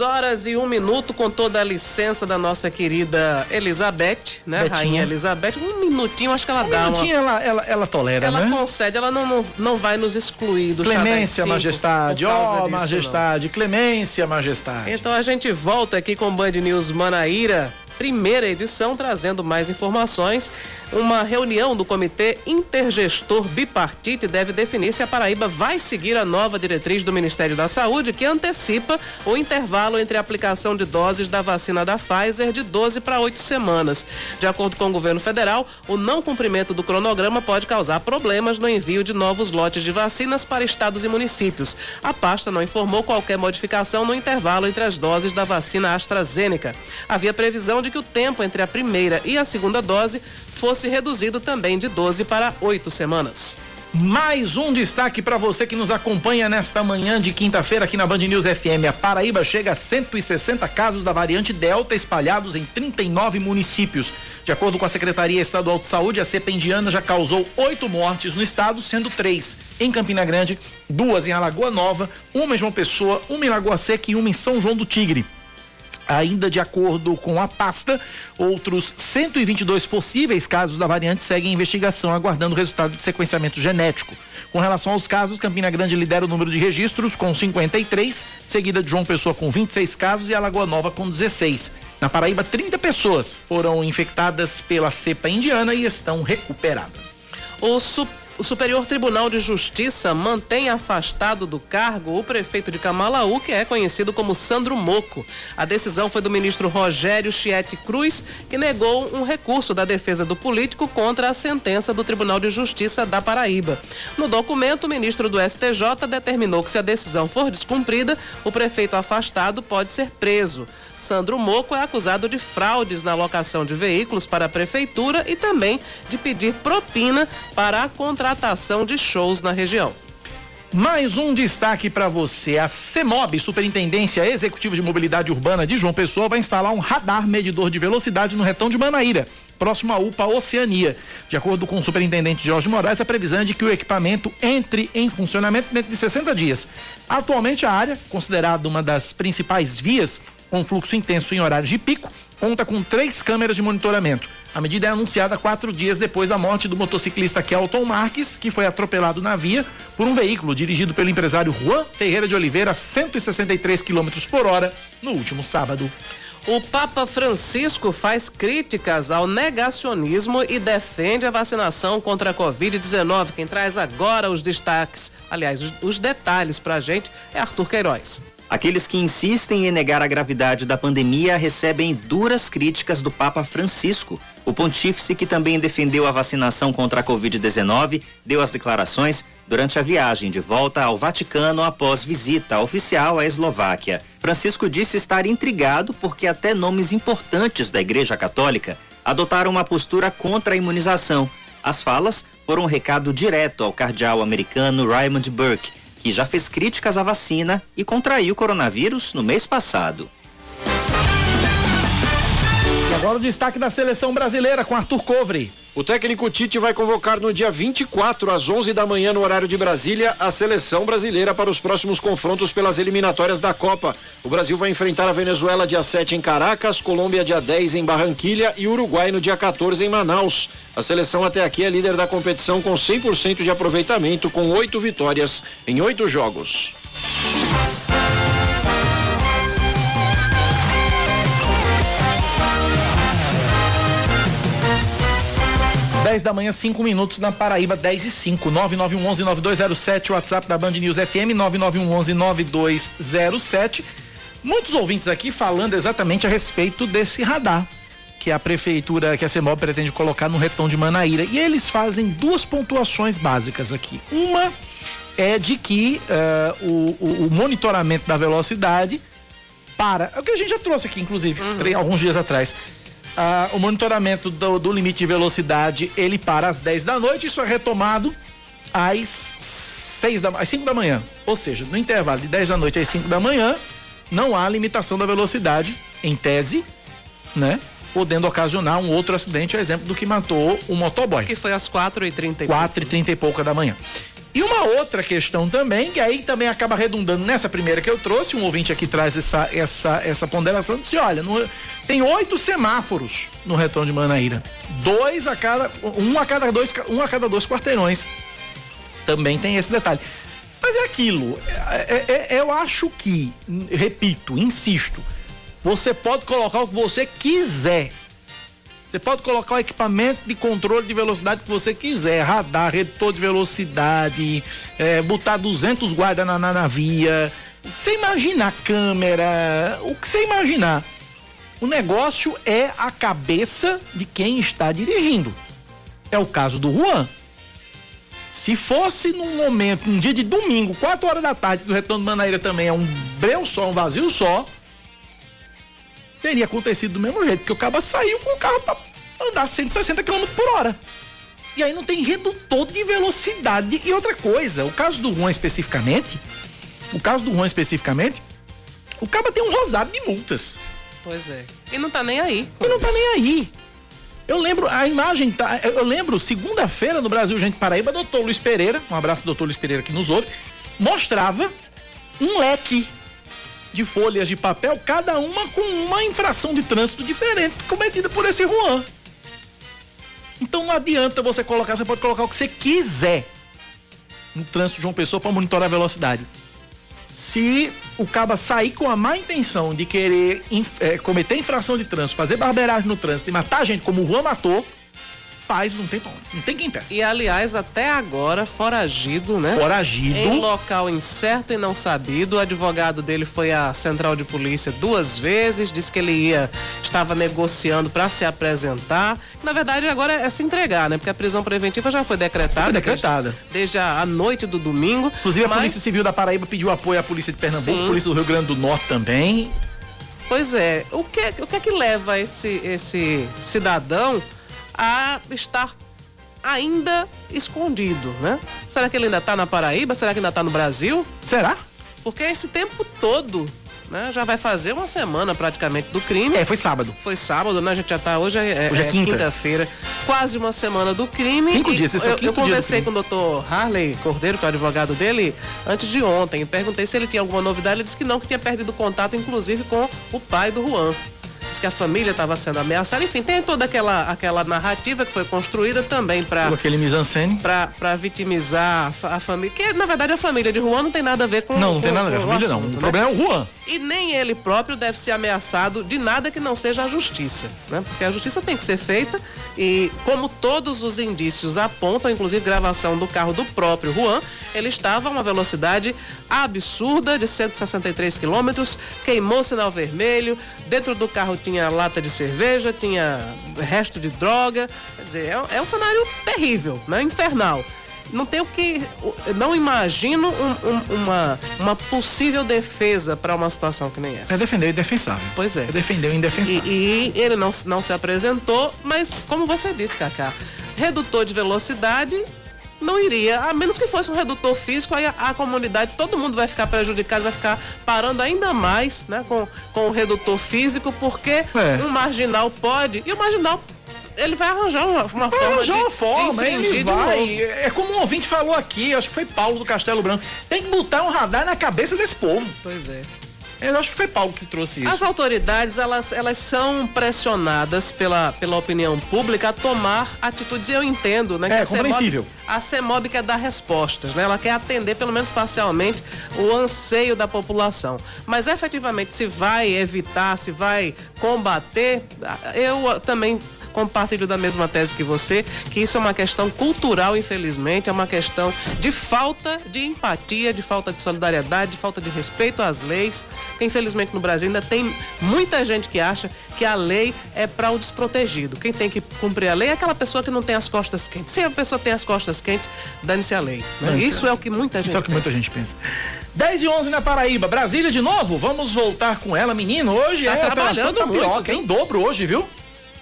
São 10 horas e um minuto, com toda a licença da nossa querida Elizabeth, né? Betinha. Rainha Elizabeth. Um minutinho, acho que ela Um dá minutinho uma. ela, ela, ela tolera, Ela né? concede, ela não, não, não vai nos excluir do Clemência, 5 majestade, ó, não. majestade, clemência, majestade. Então a gente volta aqui com Band News Manaíra, primeira edição, trazendo mais informações. Uma reunião do Comitê Intergestor Bipartite deve definir se a Paraíba vai seguir a nova diretriz do Ministério da Saúde, que antecipa o intervalo entre a aplicação de doses da vacina da Pfizer de 12 para 8 semanas. De acordo com o governo federal, o não cumprimento do cronograma pode causar problemas no envio de novos lotes de vacinas para estados e municípios. A pasta não informou qualquer modificação no intervalo entre as doses da vacina AstraZeneca. Havia previsão de que o tempo entre a primeira e a segunda dose fosse reduzido também de 12 para 8 semanas. Mais um destaque para você que nos acompanha nesta manhã de quinta-feira aqui na Band News FM. A Paraíba chega a 160 casos da variante Delta espalhados em 39 municípios. De acordo com a Secretaria Estadual de Saúde, a cepa indiana já causou oito mortes no estado, sendo três em Campina Grande, duas em Alagoa Nova, uma em João Pessoa, uma em Lagoa Seca e uma em São João do Tigre. Ainda de acordo com a pasta, outros 122 possíveis casos da variante seguem em investigação, aguardando o resultado de sequenciamento genético. Com relação aos casos, Campina Grande lidera o número de registros com 53, seguida de João Pessoa com 26 casos e Alagoa Nova com 16. Na Paraíba, 30 pessoas foram infectadas pela cepa indiana e estão recuperadas. O o Superior Tribunal de Justiça mantém afastado do cargo o prefeito de Camalaú, que é conhecido como Sandro Moco. A decisão foi do ministro Rogério Chiete Cruz, que negou um recurso da defesa do político contra a sentença do Tribunal de Justiça da Paraíba. No documento, o ministro do STJ determinou que se a decisão for descumprida, o prefeito afastado pode ser preso. Sandro Moco é acusado de fraudes na locação de veículos para a prefeitura e também de pedir propina para a contratação de shows na região. Mais um destaque para você. A CEMOB, Superintendência Executiva de Mobilidade Urbana de João Pessoa, vai instalar um radar medidor de velocidade no retão de Manaíra, próximo à UPA Oceania. De acordo com o superintendente Jorge Moraes, a previsão é de que o equipamento entre em funcionamento dentro de 60 dias. Atualmente, a área, considerada uma das principais vias com fluxo intenso em horários de pico, conta com três câmeras de monitoramento. A medida é anunciada quatro dias depois da morte do motociclista Kelton Marques, que foi atropelado na via por um veículo dirigido pelo empresário Juan Ferreira de Oliveira a 163 km por hora no último sábado. O Papa Francisco faz críticas ao negacionismo e defende a vacinação contra a Covid-19. Quem traz agora os destaques, aliás, os, os detalhes para a gente é Arthur Queiroz. Aqueles que insistem em negar a gravidade da pandemia recebem duras críticas do Papa Francisco. O pontífice, que também defendeu a vacinação contra a Covid-19, deu as declarações durante a viagem de volta ao Vaticano após visita oficial à Eslováquia. Francisco disse estar intrigado porque até nomes importantes da Igreja Católica adotaram uma postura contra a imunização. As falas foram um recado direto ao cardeal americano Raymond Burke que já fez críticas à vacina e contraiu coronavírus no mês passado. Agora o destaque da seleção brasileira com Arthur Covre. O técnico Tite vai convocar no dia 24 às 11 da manhã no horário de Brasília a seleção brasileira para os próximos confrontos pelas eliminatórias da Copa. O Brasil vai enfrentar a Venezuela dia 7 em Caracas, Colômbia dia 10 em Barranquilha e Uruguai no dia 14 em Manaus. A seleção até aqui é líder da competição com 100% de aproveitamento com oito vitórias em oito jogos. 10 da manhã, 5 minutos na Paraíba, 10 e 5. 9911-9207, WhatsApp da Band News FM, 9911-9207. Muitos ouvintes aqui falando exatamente a respeito desse radar que a prefeitura, que a CEMOB pretende colocar no retão de Manaíra. E eles fazem duas pontuações básicas aqui. Uma é de que uh, o, o, o, monitoramento da velocidade para. É o que a gente já trouxe aqui, inclusive, uhum. alguns dias atrás ah, o monitoramento do, do, limite de velocidade ele para às 10 da noite, isso é retomado às 6 da, às 5 da manhã. Ou seja, no intervalo de 10 da noite às 5 da manhã, não há limitação da velocidade, em tese, né? Podendo ocasionar um outro acidente, a exemplo do que matou o motoboy. Que foi às 4h30 e 4 e 30 e pouca da manhã. E uma outra questão também, que aí também acaba redundando nessa primeira que eu trouxe, um ouvinte aqui traz essa, essa, essa ponderação, disse, olha, no, tem oito semáforos no retorno de Manaíra. Dois a cada, um a cada dois, um a cada dois quarteirões. Também tem esse detalhe. Mas é aquilo, é, é, é, eu acho que, repito, insisto, você pode colocar o que você quiser você pode colocar o equipamento de controle de velocidade que você quiser, radar, redutor de velocidade, é, botar 200 guardas na, na, na via, o que você imaginar, câmera, o que você imaginar. O negócio é a cabeça de quem está dirigindo. É o caso do Juan. Se fosse num momento, um dia de domingo, 4 horas da tarde, que o retorno de Manaíra também é um breu só, um vazio só, teria acontecido do mesmo jeito, porque o cara saiu com o carro para andar 160 km por hora. E aí não tem redutor de velocidade. E outra coisa, o caso do Juan especificamente, o caso do Juan especificamente, o cara tem um rosado de multas. Pois é. E não tá nem aí. E não tá nem aí. Eu lembro, a imagem tá. Eu lembro, segunda-feira no Brasil Gente Paraíba, doutor Luiz Pereira, um abraço doutor Luiz Pereira que nos ouve, mostrava um leque de folhas de papel, cada uma com uma infração de trânsito diferente cometida por esse Juan. Então não adianta você colocar, você pode colocar o que você quiser. no trânsito de uma pessoa para monitorar a velocidade. Se o caba sair com a má intenção de querer inf- eh, cometer infração de trânsito, fazer barbeiragem no trânsito e matar gente como o Juan matou, faz, não tem. Não tem quem impeça. E aliás, até agora, foragido, né? Foragido. Em local incerto e não sabido. O advogado dele foi à central de polícia duas vezes, disse que ele ia, estava negociando para se apresentar. Na verdade, agora é se entregar, né? Porque a prisão preventiva já foi decretada. Foi decretada. Desde, desde a, a noite do domingo. Inclusive, a mas- Polícia Civil da Paraíba pediu apoio à Polícia de Pernambuco, Sim. Polícia do Rio Grande do Norte também. Pois é, o que, o que é que leva esse, esse cidadão a estar ainda escondido, né? Será que ele ainda tá na Paraíba? Será que ainda tá no Brasil? Será? Porque esse tempo todo, né? Já vai fazer uma semana praticamente do crime. É, foi sábado. Foi sábado, né? A gente já tá hoje é, Hoje é é quinta. quinta-feira. Quase uma semana do crime. Cinco dias, esse é o eu, quinto eu conversei com o doutor Harley Cordeiro, que é o advogado dele, antes de ontem. Perguntei se ele tinha alguma novidade. Ele disse que não, que tinha perdido contato, inclusive, com o pai do Juan. Disse que a família estava sendo ameaçada. Enfim, tem toda aquela, aquela narrativa que foi construída também para aquele mise-en-scène. para vitimizar a, a família. Que na verdade a família de Juan não tem nada a ver com Não, não tem com- nada a ver com a família, não. assunto, O né? problema é o Juan. E nem ele próprio deve ser ameaçado de nada que não seja a justiça, né? Porque a justiça tem que ser feita e como todos os indícios apontam, inclusive gravação do carro do próprio Juan, ele estava a uma velocidade absurda de 163 quilômetros, queimou sinal vermelho, dentro do carro tinha lata de cerveja, tinha resto de droga, quer dizer, é, é um cenário terrível, né? Infernal. Não tem o que. Não imagino um- um- uma, uma possível defesa para uma situação que nem essa. É defender o indefensável. Pois é. É defender o indefensável. E, e ele não, não se apresentou, mas como você disse, Cacá, redutor de velocidade não iria, a menos que fosse um redutor físico, aí a, a comunidade, todo mundo vai ficar prejudicado, vai ficar parando ainda mais né, com, com o redutor físico, porque É. um marginal pode, e o marginal ele vai arranjar uma, uma Vai forma, arranjar de, uma forma, de ele vai. É como um ouvinte falou aqui, acho que foi Paulo do Castelo Branco. Tem que botar um radar na cabeça desse povo. Pois é. Eu acho que foi Paulo que trouxe isso. As autoridades, elas, elas são pressionadas pela, pela opinião pública a tomar atitudes, eu entendo, né? que É, a CEMOB compreensível. A CEMOB quer dar respostas, né? Ela quer atender, pelo menos parcialmente, o anseio da população. Mas, efetivamente, se vai evitar, se vai combater, eu também compartilho da mesma tese que você, que isso é uma questão cultural, infelizmente, é uma questão de falta de empatia, de falta de solidariedade, de falta de respeito às leis, que infelizmente no Brasil ainda tem muita gente que acha que a lei é para o desprotegido. Quem tem que cumprir a lei é aquela pessoa que não tem as costas quentes. Se a pessoa tem as costas quentes, dane-se a lei. né? Isso é o que muita gente Isso é o que muita pensa. gente pensa. 10 e 11 na Paraíba, Brasília de novo. Vamos voltar com ela, menino. Hoje Tá é trabalhando Tapioca, muito, em dobro hoje, viu?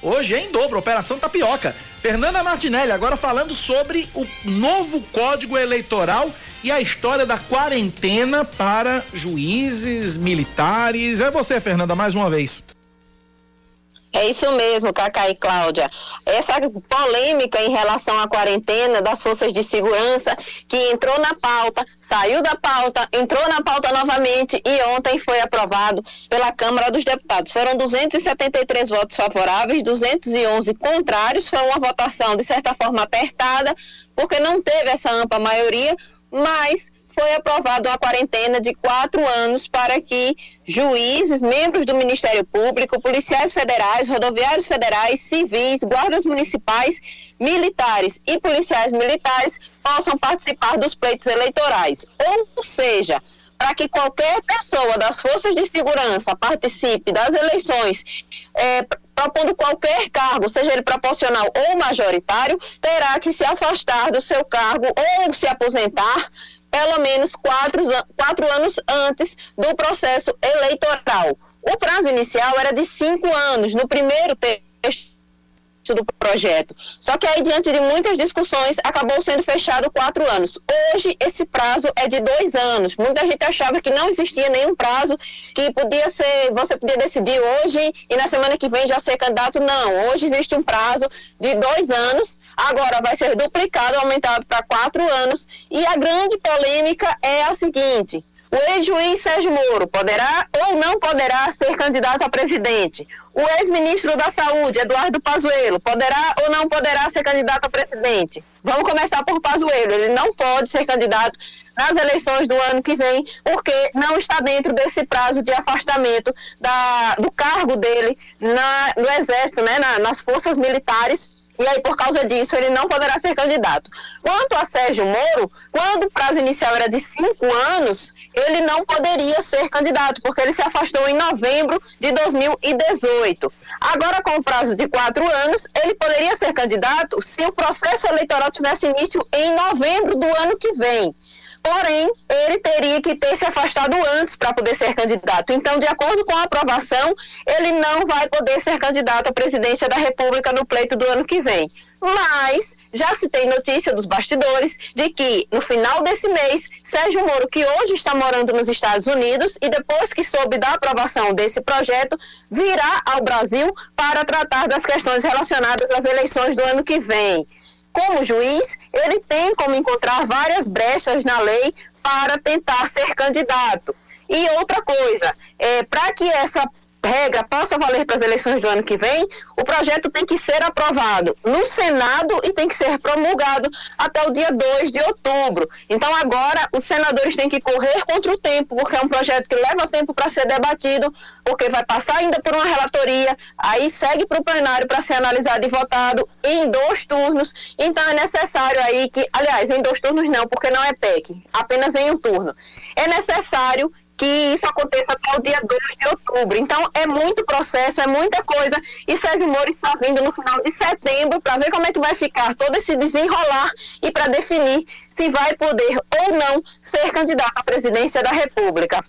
Hoje é em dobro, Operação Tapioca. Fernanda Martinelli, agora falando sobre o novo Código Eleitoral e a história da quarentena para juízes, militares. É você, Fernanda, mais uma vez. É isso mesmo, Cacá e Cláudia. Essa polêmica em relação à quarentena das forças de segurança que entrou na pauta, saiu da pauta, entrou na pauta novamente e ontem foi aprovado pela Câmara dos Deputados. Foram 273 votos favoráveis, 211 contrários. Foi uma votação, de certa forma, apertada, porque não teve essa ampla maioria, mas foi aprovado uma quarentena de quatro anos para que juízes, membros do Ministério Público, policiais federais, rodoviários federais, civis, guardas municipais, militares e policiais militares possam participar dos pleitos eleitorais. Ou seja, para que qualquer pessoa das forças de segurança participe das eleições, eh, propondo qualquer cargo, seja ele proporcional ou majoritário, terá que se afastar do seu cargo ou se aposentar pelo menos quatro, quatro anos antes do processo eleitoral. O prazo inicial era de cinco anos, no primeiro texto do projeto. Só que aí, diante de muitas discussões, acabou sendo fechado quatro anos. Hoje, esse prazo é de dois anos. Muita gente achava que não existia nenhum prazo, que podia ser, você podia decidir hoje e na semana que vem já ser candidato. Não, hoje existe um prazo de dois anos, agora vai ser duplicado, aumentado para quatro anos. E a grande polêmica é a seguinte: O ex-juiz Sérgio Moro poderá ou não poderá ser candidato a presidente? O ex-ministro da Saúde, Eduardo Pazuello, poderá ou não poderá ser candidato a presidente? Vamos começar por Pazuello. Ele não pode ser candidato nas eleições do ano que vem, porque não está dentro desse prazo de afastamento da, do cargo dele na, no Exército, né, na, nas forças militares e aí, por causa disso, ele não poderá ser candidato. Quanto a Sérgio Moro, quando o prazo inicial era de cinco anos, ele não poderia ser candidato, porque ele se afastou em novembro de 2018. Agora, com o prazo de quatro anos, ele poderia ser candidato se o processo eleitoral tivesse início em novembro do ano que vem. Porém, ele teria que ter se afastado antes para poder ser candidato. Então, de acordo com a aprovação, ele não vai poder ser candidato à presidência da República no pleito do ano que vem. Mas já se tem notícia dos bastidores de que no final desse mês, Sérgio Moro, que hoje está morando nos Estados Unidos e depois que soube da aprovação desse projeto, virá ao Brasil para tratar das questões relacionadas às eleições do ano que vem como juiz, ele tem como encontrar várias brechas na lei para tentar ser candidato. E outra coisa, é, para que essa regra possa valer para as eleições do ano que vem, o projeto tem que ser aprovado no Senado e tem que ser promulgado até o dia 2 de outubro. Então, agora, os senadores têm que correr contra o tempo, porque é um projeto que leva tempo para ser debatido, porque vai passar ainda por uma relatoria, aí segue para o plenário para ser analisado e votado em dois turnos. Então, é necessário aí que, aliás, em dois turnos não, porque não é PEC, apenas em um turno. É necessário que isso aconteça até o dia 2 de outubro. Então, é muito processo, é muita coisa. E Sérgio Moro está vindo no final de setembro para ver como é que vai ficar todo esse desenrolar e para definir se vai poder ou não ser candidato à presidência da República.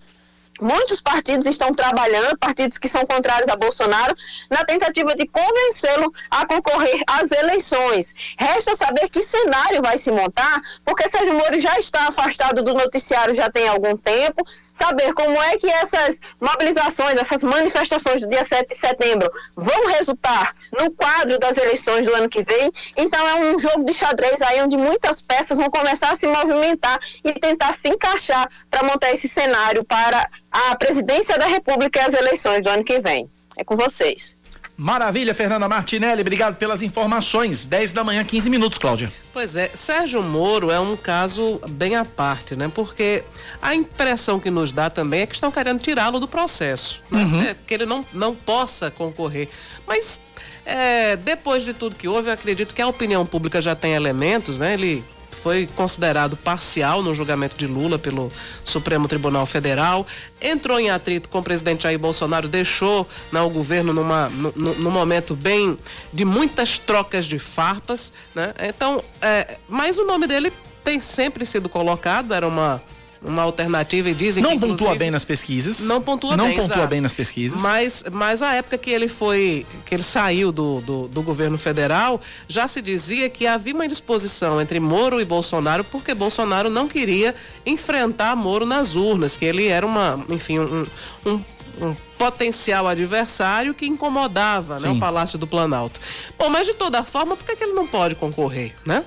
Muitos partidos estão trabalhando, partidos que são contrários a Bolsonaro, na tentativa de convencê-lo a concorrer às eleições. Resta saber que cenário vai se montar, porque Sérgio Moro já está afastado do noticiário já tem algum tempo, saber como é que essas mobilizações, essas manifestações do dia 7 de setembro vão resultar no quadro das eleições do ano que vem. Então é um jogo de xadrez aí onde muitas peças vão começar a se movimentar e tentar se encaixar para montar esse cenário para a presidência da República e as eleições do ano que vem. É com vocês. Maravilha, Fernanda Martinelli, obrigado pelas informações. 10 da manhã, 15 minutos, Cláudia. Pois é, Sérgio Moro é um caso bem à parte, né? Porque a impressão que nos dá também é que estão querendo tirá-lo do processo, né? uhum. é, que ele não, não possa concorrer. Mas é, depois de tudo que houve, eu acredito que a opinião pública já tem elementos, né? Ele foi considerado parcial no julgamento de Lula pelo Supremo Tribunal Federal, entrou em atrito com o presidente Jair Bolsonaro, deixou né, o governo numa, num momento bem de muitas trocas de farpas, né? Então, é, mas o nome dele tem sempre sido colocado, era uma uma alternativa e dizem não que não pontua bem nas pesquisas não pontua não bem pontua exato. bem nas pesquisas mas mas a época que ele foi que ele saiu do, do, do, governo federal já se dizia que havia uma indisposição entre Moro e Bolsonaro porque Bolsonaro não queria enfrentar Moro nas urnas que ele era uma enfim um, um, um potencial adversário que incomodava né, o Palácio do Planalto. Bom, mas de toda forma, por que, que ele não pode concorrer, né?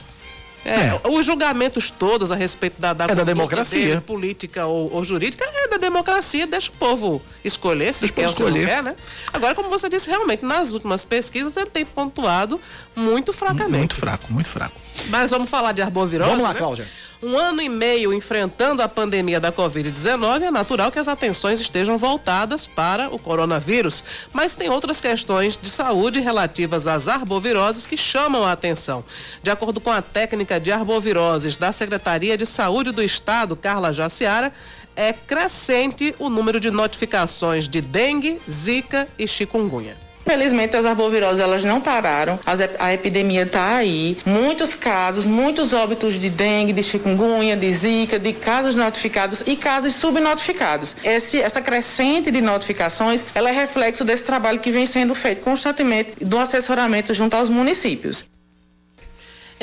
É, é. Os julgamentos todos a respeito da, da, é da democracia. Dele, política ou, ou, jurídica é da democracia, deixa o povo escolher se quer ou se não quer, né? Agora, como você disse, realmente, nas últimas pesquisas ele tem pontuado muito fracamente. Muito fraco, muito fraco. Mas vamos falar de arbovirose. Vamos lá, né? Cláudia um ano e meio enfrentando a pandemia da Covid-19, é natural que as atenções estejam voltadas para o coronavírus. Mas tem outras questões de saúde relativas às arboviroses que chamam a atenção. De acordo com a técnica de arboviroses da Secretaria de Saúde do Estado, Carla Jaciara, é crescente o número de notificações de dengue, zika e chikungunya. Felizmente as arboviroses elas não pararam, a epidemia está aí. Muitos casos, muitos óbitos de dengue, de chikungunya, de zika, de casos notificados e casos subnotificados. Esse, essa crescente de notificações, ela é reflexo desse trabalho que vem sendo feito constantemente do assessoramento junto aos municípios.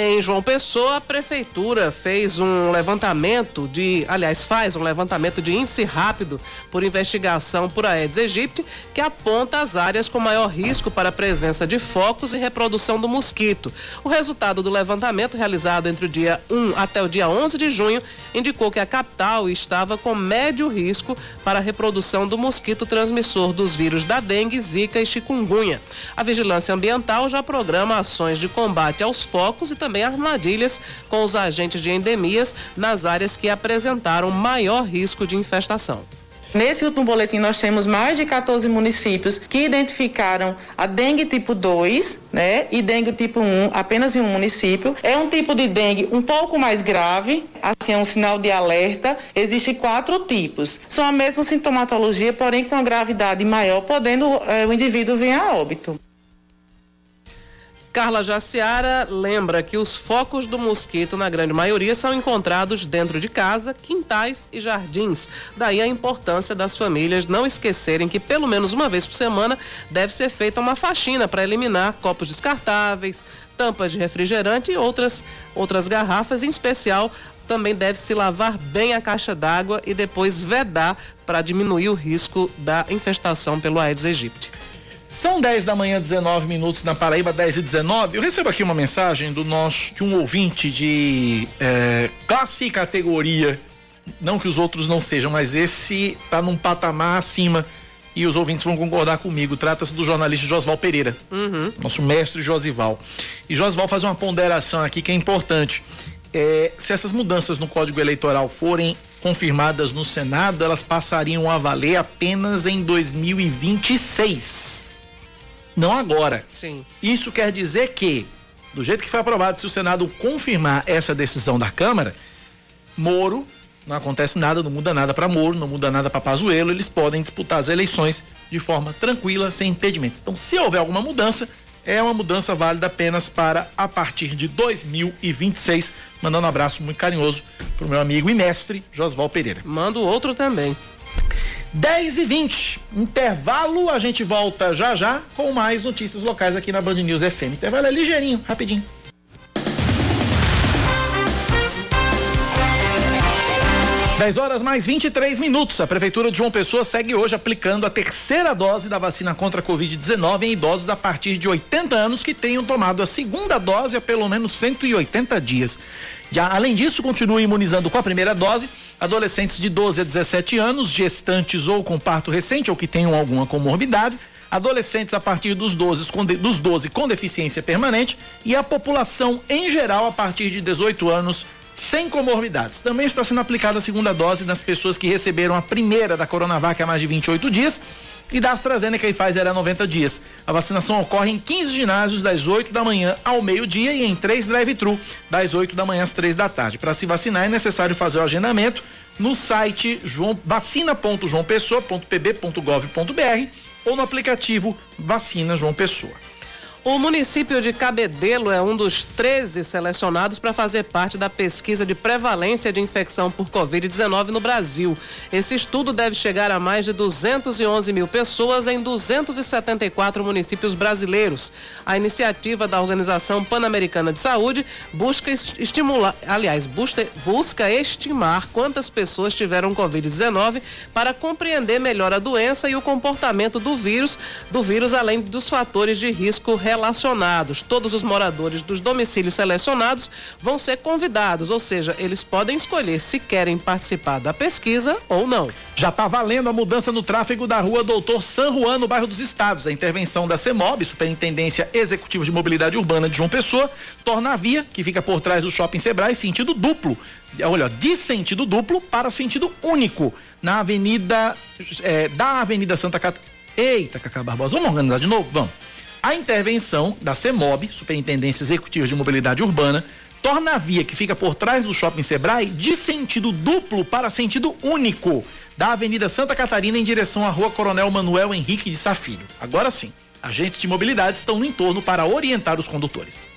Em João Pessoa, a prefeitura fez um levantamento de, aliás, faz um levantamento de índice rápido por investigação por Aedes aegypti, que aponta as áreas com maior risco para a presença de focos e reprodução do mosquito. O resultado do levantamento, realizado entre o dia 1 até o dia 11 de junho, indicou que a capital estava com médio risco para a reprodução do mosquito transmissor dos vírus da dengue, zika e chikungunya. A vigilância ambiental já programa ações de combate aos focos e também também armadilhas com os agentes de endemias nas áreas que apresentaram maior risco de infestação. Nesse último boletim, nós temos mais de 14 municípios que identificaram a dengue tipo 2, né? E dengue tipo 1 apenas em um município. É um tipo de dengue um pouco mais grave, assim, é um sinal de alerta. Existem quatro tipos. São a mesma sintomatologia, porém com uma gravidade maior, podendo é, o indivíduo vir a óbito. Carla Jaciara lembra que os focos do mosquito, na grande maioria, são encontrados dentro de casa, quintais e jardins. Daí a importância das famílias não esquecerem que, pelo menos uma vez por semana, deve ser feita uma faxina para eliminar copos descartáveis, tampas de refrigerante e outras, outras garrafas, em especial também deve se lavar bem a caixa d'água e depois vedar para diminuir o risco da infestação pelo Aedes aegypti. São 10 da manhã, 19 minutos na Paraíba, 10 e 19. Eu recebo aqui uma mensagem do nosso, de um ouvinte de é, classe e categoria. Não que os outros não sejam, mas esse tá num patamar acima e os ouvintes vão concordar comigo. Trata-se do jornalista Josval Pereira, uhum. nosso mestre Josival. E Josval faz uma ponderação aqui que é importante. É, se essas mudanças no Código Eleitoral forem confirmadas no Senado, elas passariam a valer apenas em 2026 não agora. Sim. Isso quer dizer que, do jeito que foi aprovado, se o Senado confirmar essa decisão da Câmara, Moro, não acontece nada, não muda nada para Moro, não muda nada para Pazuello, eles podem disputar as eleições de forma tranquila, sem impedimentos. Então, se houver alguma mudança, é uma mudança válida apenas para a partir de 2026. Mandando um abraço muito carinhoso pro meu amigo e mestre Josval Pereira. Mando outro também. 10 e 20 intervalo, a gente volta já já com mais notícias locais aqui na Band News FM. Intervalo é ligeirinho, rapidinho. Dez horas mais 23 minutos. A Prefeitura de João Pessoa segue hoje aplicando a terceira dose da vacina contra a Covid-19 em idosos a partir de 80 anos que tenham tomado a segunda dose há pelo menos 180 dias. Já, além disso, continua imunizando com a primeira dose adolescentes de 12 a 17 anos, gestantes ou com parto recente ou que tenham alguma comorbidade, adolescentes a partir dos 12 com, de, dos 12 com deficiência permanente e a população em geral a partir de 18 anos sem comorbidades. Também está sendo aplicada a segunda dose nas pessoas que receberam a primeira da Coronavac há mais de 28 dias e da AstraZeneca e Pfizer há 90 dias. A vacinação ocorre em 15 ginásios das 8 da manhã ao meio-dia e em 3 drive-thru das 8 da manhã às 3 da tarde. Para se vacinar é necessário fazer o agendamento no site vacina.joaopessoa.pb.gov.br ou no aplicativo Vacina João Pessoa. O município de Cabedelo é um dos 13 selecionados para fazer parte da pesquisa de prevalência de infecção por Covid-19 no Brasil. Esse estudo deve chegar a mais de 211 mil pessoas em 274 municípios brasileiros. A iniciativa da Organização Pan-Americana de Saúde busca estimular, aliás, busca, busca estimar quantas pessoas tiveram Covid-19 para compreender melhor a doença e o comportamento do vírus, do vírus além dos fatores de risco relacionados. Todos os moradores dos domicílios selecionados vão ser convidados, ou seja, eles podem escolher se querem participar da pesquisa ou não. Já está valendo a mudança no tráfego da rua Doutor San Juan, no bairro dos Estados. A intervenção da CEMOB, Superintendência Executiva de Mobilidade Urbana de João Pessoa, torna a via, que fica por trás do shopping Sebrae, sentido duplo. Olha, de sentido duplo para sentido único. Na avenida. É, da Avenida Santa Catarina. Eita, Cacá Barbosa, vamos organizar de novo? Vamos. A intervenção da CEMOB, Superintendência Executiva de Mobilidade Urbana, torna a via que fica por trás do Shopping Sebrae de sentido duplo para sentido único, da Avenida Santa Catarina em direção à Rua Coronel Manuel Henrique de Safilho. Agora sim, agentes de mobilidade estão no entorno para orientar os condutores.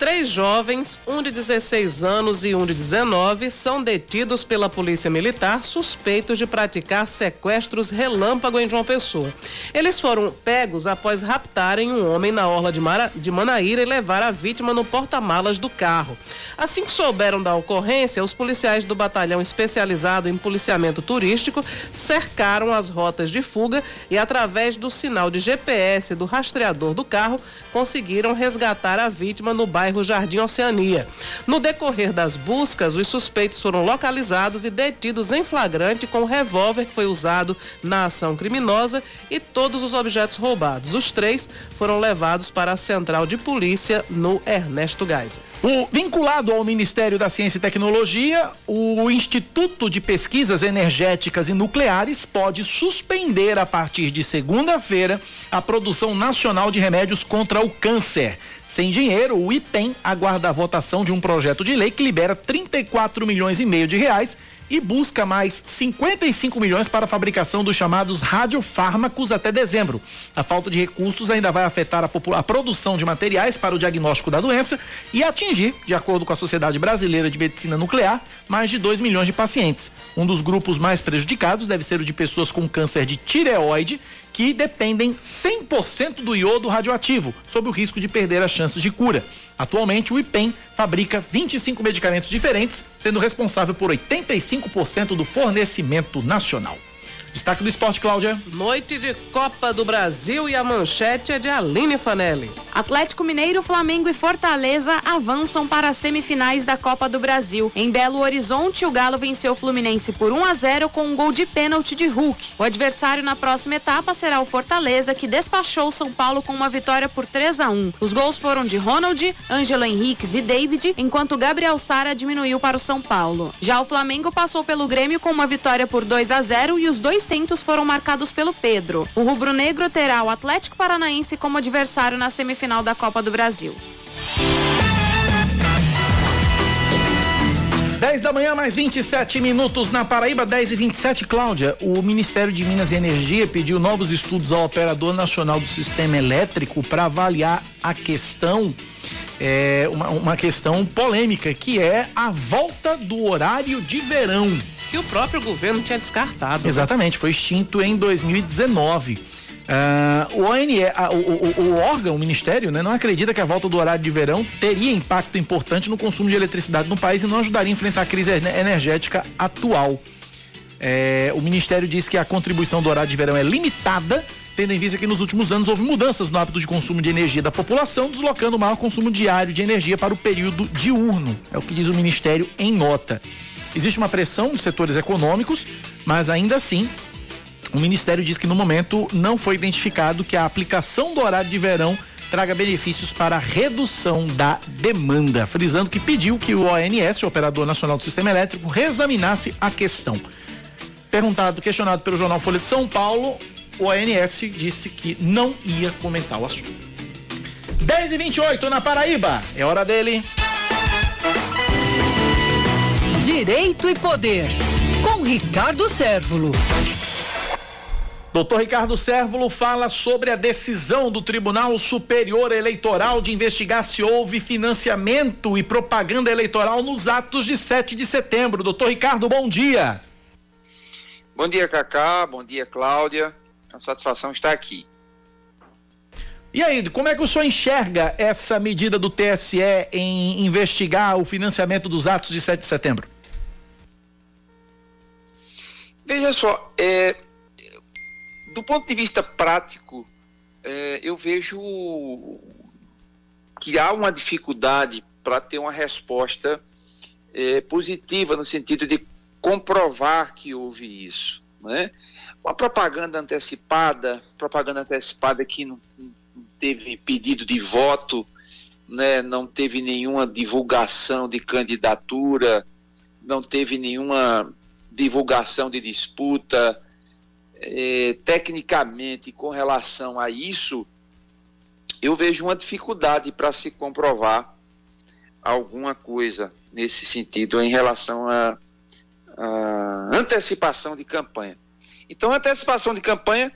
Três jovens, um de 16 anos e um de 19, são detidos pela Polícia Militar suspeitos de praticar sequestros relâmpago em João Pessoa. Eles foram pegos após raptarem um homem na orla de, Mara, de Manaíra e levar a vítima no porta-malas do carro. Assim que souberam da ocorrência, os policiais do batalhão especializado em policiamento turístico cercaram as rotas de fuga e, através do sinal de GPS do rastreador do carro, conseguiram resgatar a vítima no bairro Jardim Oceania. No decorrer das buscas, os suspeitos foram localizados e detidos em flagrante com o revólver que foi usado na ação criminosa e todos os objetos roubados. Os três foram levados para a central de polícia no Ernesto Geisel. O vinculado ao Ministério da Ciência e Tecnologia, o Instituto de Pesquisas Energéticas e Nucleares pode suspender a partir de segunda-feira a produção nacional de remédios contra o câncer. Sem dinheiro, o IPEM aguarda a votação de um projeto de lei que libera 34 milhões e meio de reais e busca mais 55 milhões para a fabricação dos chamados radiofármacos até dezembro. A falta de recursos ainda vai afetar a, a, produção de materiais para o diagnóstico da doença e atingir, de acordo com a Sociedade Brasileira de Medicina Nuclear, mais de 2 milhões de pacientes. Um dos grupos mais prejudicados deve ser o de pessoas com câncer de tireoide que dependem 100% do iodo radioativo, sob o risco de perder as chances de cura. Atualmente, o IPEM fabrica 25 medicamentos diferentes, sendo responsável por 85% do fornecimento nacional. Destaque do esporte, Cláudia. Noite de Copa do Brasil e a manchete é de Aline Fanelli. Atlético Mineiro, Flamengo e Fortaleza avançam para as semifinais da Copa do Brasil. Em Belo Horizonte, o Galo venceu o Fluminense por 1 a 0 com um gol de pênalti de Hulk. O adversário na próxima etapa será o Fortaleza, que despachou o São Paulo com uma vitória por 3 a 1. Os gols foram de Ronald, Ângelo Henriques e David, enquanto Gabriel Sara diminuiu para o São Paulo. Já o Flamengo passou pelo Grêmio com uma vitória por 2 a 0 e os dois dois tentos foram marcados pelo Pedro. O rubro-negro terá o Atlético Paranaense como adversário na semifinal da Copa do Brasil. 10 da manhã, mais 27 minutos na Paraíba, 10 e 27. Cláudia, o Ministério de Minas e Energia pediu novos estudos ao Operador Nacional do Sistema Elétrico para avaliar a questão, é, uma, uma questão polêmica, que é a volta do horário de verão que o próprio governo tinha descartado. Exatamente, foi extinto em 2019. Uh, o, ONE, a, o, o, o, órgão, o ministério, né, não acredita que a volta do horário de verão teria impacto importante no consumo de eletricidade no país e não ajudaria a enfrentar a crise energética atual. É, o ministério diz que a contribuição do horário de verão é limitada, tendo em vista que nos últimos anos houve mudanças no hábito de consumo de energia da população, deslocando o maior consumo diário de energia para o período diurno. É o que diz o ministério em nota. Existe uma pressão dos setores econômicos, mas ainda assim o Ministério diz que no momento não foi identificado que a aplicação do horário de verão traga benefícios para a redução da demanda, frisando que pediu que o ONS, o Operador Nacional do Sistema Elétrico, reexaminasse a questão. Perguntado, questionado pelo jornal Folha de São Paulo, o ONS disse que não ia comentar o assunto. 10 e 28 na Paraíba, é hora dele. Direito e Poder, com Ricardo Sérvulo. Doutor Ricardo Sérvulo fala sobre a decisão do Tribunal Superior Eleitoral de investigar se houve financiamento e propaganda eleitoral nos atos de 7 de setembro. Doutor Ricardo, bom dia. Bom dia, Cacá. Bom dia, Cláudia. A satisfação está aqui. E aí, como é que o senhor enxerga essa medida do TSE em investigar o financiamento dos atos de 7 de setembro? Veja só, é, do ponto de vista prático, é, eu vejo que há uma dificuldade para ter uma resposta é, positiva no sentido de comprovar que houve isso. Né? Uma propaganda antecipada, propaganda antecipada que não, não teve pedido de voto, né? não teve nenhuma divulgação de candidatura, não teve nenhuma divulgação de disputa, é, tecnicamente, com relação a isso, eu vejo uma dificuldade para se comprovar alguma coisa nesse sentido em relação à antecipação de campanha. Então, antecipação de campanha,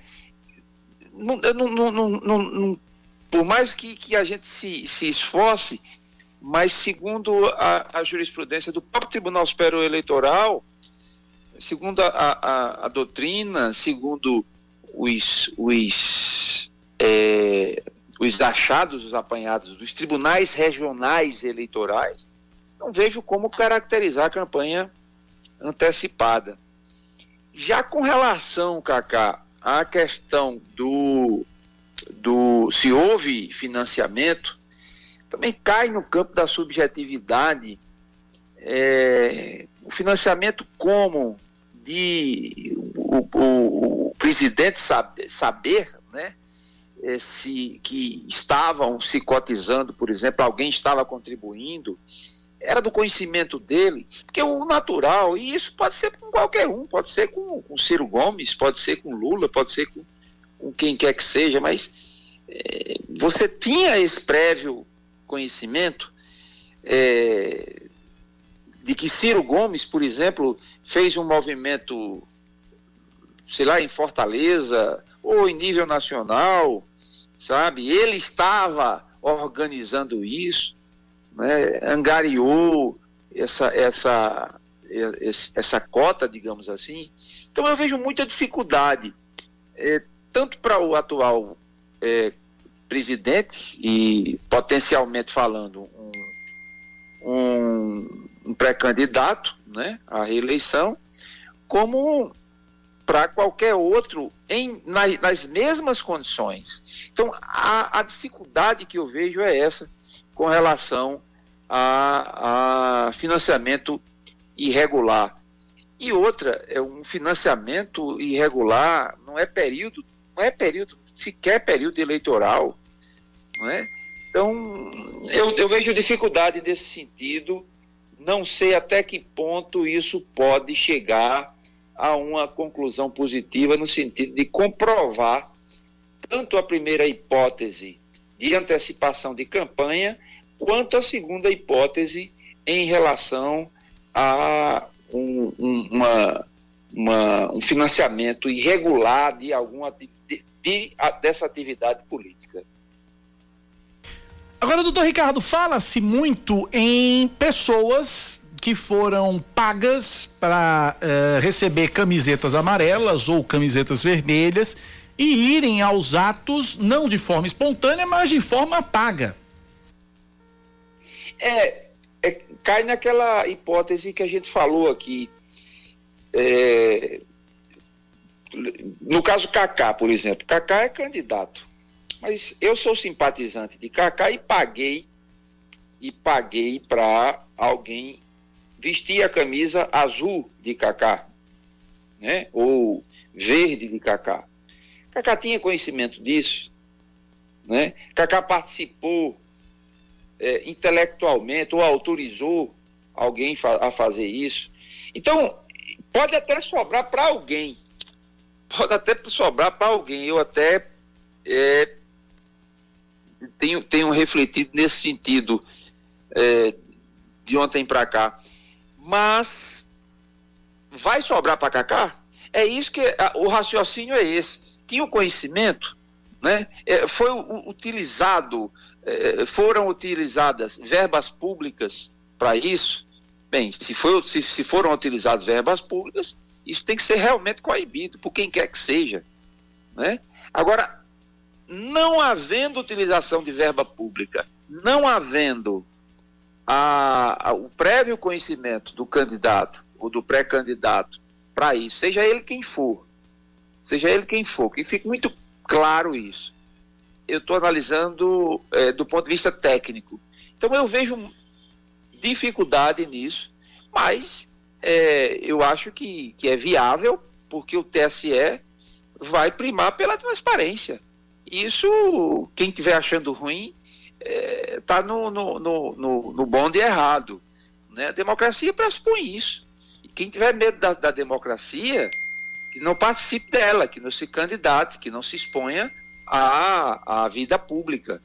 não, não, não, por mais que, que a gente se, se esforce, mas segundo a, a jurisprudência do próprio Tribunal Superior Eleitoral, segundo a, a, a doutrina, segundo os, os, é, os achados, os apanhados dos tribunais regionais eleitorais, não vejo como caracterizar a campanha antecipada. Já com relação, Cacá, à questão do, do se houve financiamento, também cai no campo da subjetividade é, o financiamento como de o, o, o presidente saber, saber né, é, se, que estavam se cotizando, por exemplo, alguém estava contribuindo, era do conhecimento dele, porque o natural, e isso pode ser com qualquer um, pode ser com, com Ciro Gomes, pode ser com Lula, pode ser com, com quem quer que seja, mas é, você tinha esse prévio conhecimento é, de que Ciro Gomes, por exemplo, fez um movimento, sei lá, em Fortaleza ou em nível nacional, sabe? Ele estava organizando isso, né? angariou essa, essa, essa cota, digamos assim. Então eu vejo muita dificuldade, é, tanto para o atual é, presidente e potencialmente falando um, um, um pré-candidato né, à reeleição, como para qualquer outro em, nas, nas, mesmas condições. Então, a, a, dificuldade que eu vejo é essa com relação a, a financiamento irregular. E outra, é um financiamento irregular, não é período, não é período, sequer período eleitoral. Não é? Então, eu, eu vejo dificuldade nesse sentido. Não sei até que ponto isso pode chegar a uma conclusão positiva no sentido de comprovar tanto a primeira hipótese de antecipação de campanha, quanto a segunda hipótese em relação a um, um, uma, uma, um financiamento irregular de alguma de, de, dessa atividade política. Agora, doutor Ricardo, fala-se muito em pessoas que foram pagas para uh, eh, receber camisetas amarelas ou camisetas vermelhas e irem aos atos não de forma espontânea, mas de forma paga. É, é cai naquela hipótese que a gente falou aqui. É, no caso Kaká, por exemplo, Kaká é candidato. Mas eu sou simpatizante de Kaká e paguei e paguei para alguém vestir a camisa azul de Kaká, né? Ou verde de Kaká. Kaká tinha conhecimento disso, né? Kaká participou é, intelectualmente ou autorizou alguém fa a fazer isso. Então, pode até sobrar para alguém. Pode até sobrar para alguém. Eu até é, tenho, tenho refletido nesse sentido é, de ontem para cá. Mas vai sobrar para Cacá? É isso que a, o raciocínio é esse. Tinha o conhecimento, né? É, foi o, utilizado, foram utilizadas verbas públicas para isso. Bem, se, foi, se, se foram utilizadas verbas públicas, isso tem que ser realmente coibido por quem quer que seja, né? Agora, não havendo utilização de verba pública, não havendo a, a, o prévio conhecimento do candidato ou do pré-candidato para isso, seja ele quem for, seja ele quem for, que fique muito claro isso. Eu estou analisando é, do ponto de vista técnico. Então eu vejo dificuldade nisso, mas é, eu acho que, que é viável, porque o TSE vai primar pela transparência. Isso, quem estiver achando ruim, está é, tá no, no, no, no, bonde errado. Né? A democracia pressupõe isso. E quem tiver medo da, da democracia, que não participe dela, que não se candidate, que não se exponha à, à vida pública.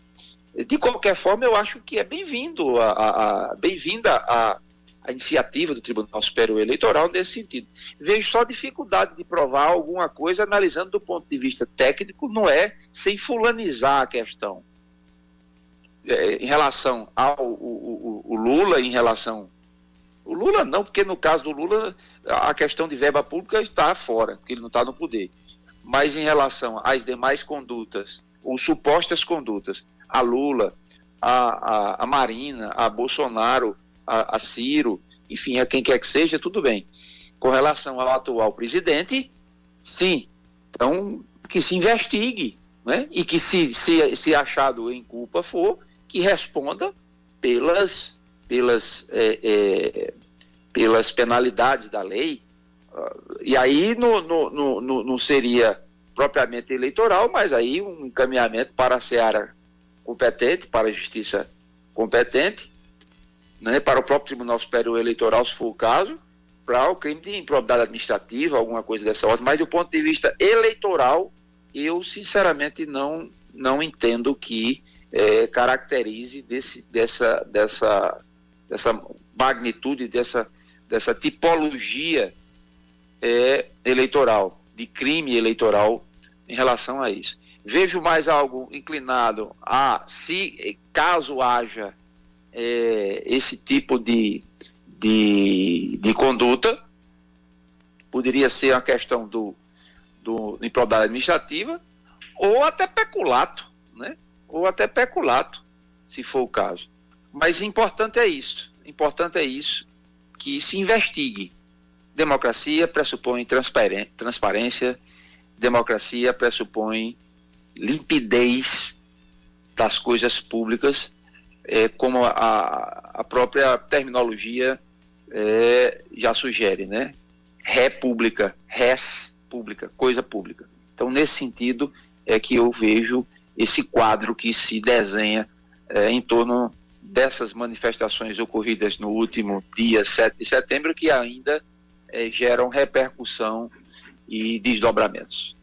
De qualquer forma, eu acho que é bem-vindo a, a, a bem-vinda a, a iniciativa do Tribunal Superior Eleitoral nesse sentido. Vejo só dificuldade de provar alguma coisa analisando do ponto de vista técnico, não é sem fulanizar a questão. é, em relação ao o, o, o Lula, em relação. O Lula não, porque no caso do Lula a questão de verba pública está fora, porque ele não está no poder. Mas em relação às demais condutas, ou supostas condutas, a Lula, a, a, a Marina, a Bolsonaro, a, a Ciro, enfim, a quem quer que seja, tudo bem. Com relação ao atual presidente, sim. Então, que se investigue, né? E que se, se, se achado em culpa for, que responda pelas, pelas, é, é, pelas penalidades da lei. E aí não, não, não, não seria propriamente eleitoral, mas aí um encaminhamento para a seara competente, para a justiça competente, né, para o próprio Tribunal Superior Eleitoral, se for o caso, para o crime de improbidade administrativa, alguma coisa dessa ordem. Mas do ponto de vista eleitoral, eu sinceramente não, não entendo que é, caracterize desse, dessa, dessa, dessa magnitude, dessa, dessa tipologia é, eleitoral, de crime eleitoral em relação a isso. Vejo mais algo inclinado a, se caso haja é, esse tipo de, de, de conduta, poderia ser a questão do, do improbidade administrativa, ou até peculato, né? Ou até peculato, se for o caso. Mas importante é isso, importante é isso, que se investigue. Democracia pressupõe transparência, democracia pressupõe limpidez das coisas públicas, é, como a, a própria terminologia é, já sugere, né? República, res pública, coisa pública. Então, nesse sentido, é que eu vejo esse quadro que se desenha é, em torno dessas manifestações ocorridas no último dia 7 de setembro, que ainda é, geram repercussão e desdobramentos.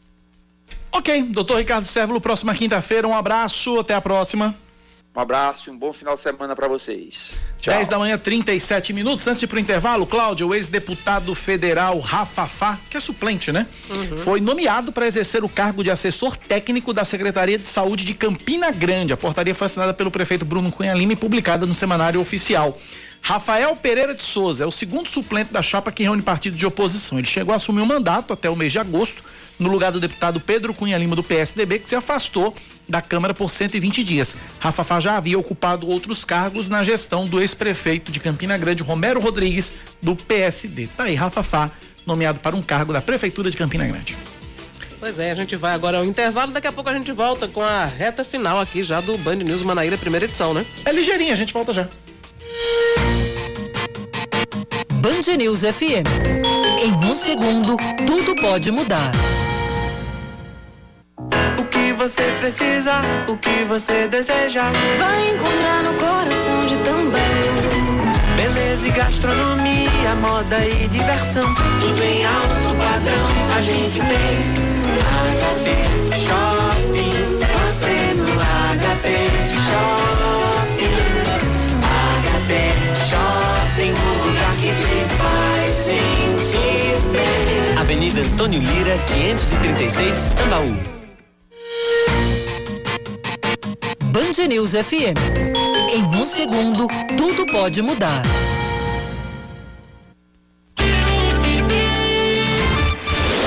Ok, doutor Ricardo Sérvulo, próxima quinta-feira, um abraço, até a próxima. Um abraço e um bom final de semana para vocês. Tchau. 10 da manhã, 37 minutos. Antes de ir pro intervalo, Cláudio, o ex-deputado federal Rafa Fá, que é suplente, né? Uhum. Foi nomeado para exercer o cargo de assessor técnico da Secretaria de Saúde de Campina Grande. A portaria foi assinada pelo prefeito Bruno Cunha Lima e publicada no Semanário Oficial. Rafael Pereira de Souza é o segundo suplente da chapa que reúne partido de oposição. Ele chegou a assumir o mandato até o mês de agosto, no lugar do deputado Pedro Cunha Lima, do PSDB, que se afastou da Câmara por 120 dias. Rafa Fá já havia ocupado outros cargos na gestão do ex-prefeito de Campina Grande, Romero Rodrigues, do PSD. Tá aí, Rafa Fá, nomeado para um cargo da Prefeitura de Campina Grande. Pois é, a gente vai agora ao intervalo, daqui a pouco a gente volta com a reta final aqui já do Band News Manaíra, primeira edição, né? É ligeirinha, a gente volta já. Band News FM. Em um segundo, tudo pode mudar você precisa, o que você deseja. Vai encontrar no coração de também. Beleza e gastronomia, moda e diversão. Tudo em alto padrão, a gente tem. HP Shopping, você no HP Shopping. HP Shopping, o lugar que te faz sentir bem. Avenida Antônio Lira, 536, Tambaú. Band News FM. Em um segundo, tudo pode mudar.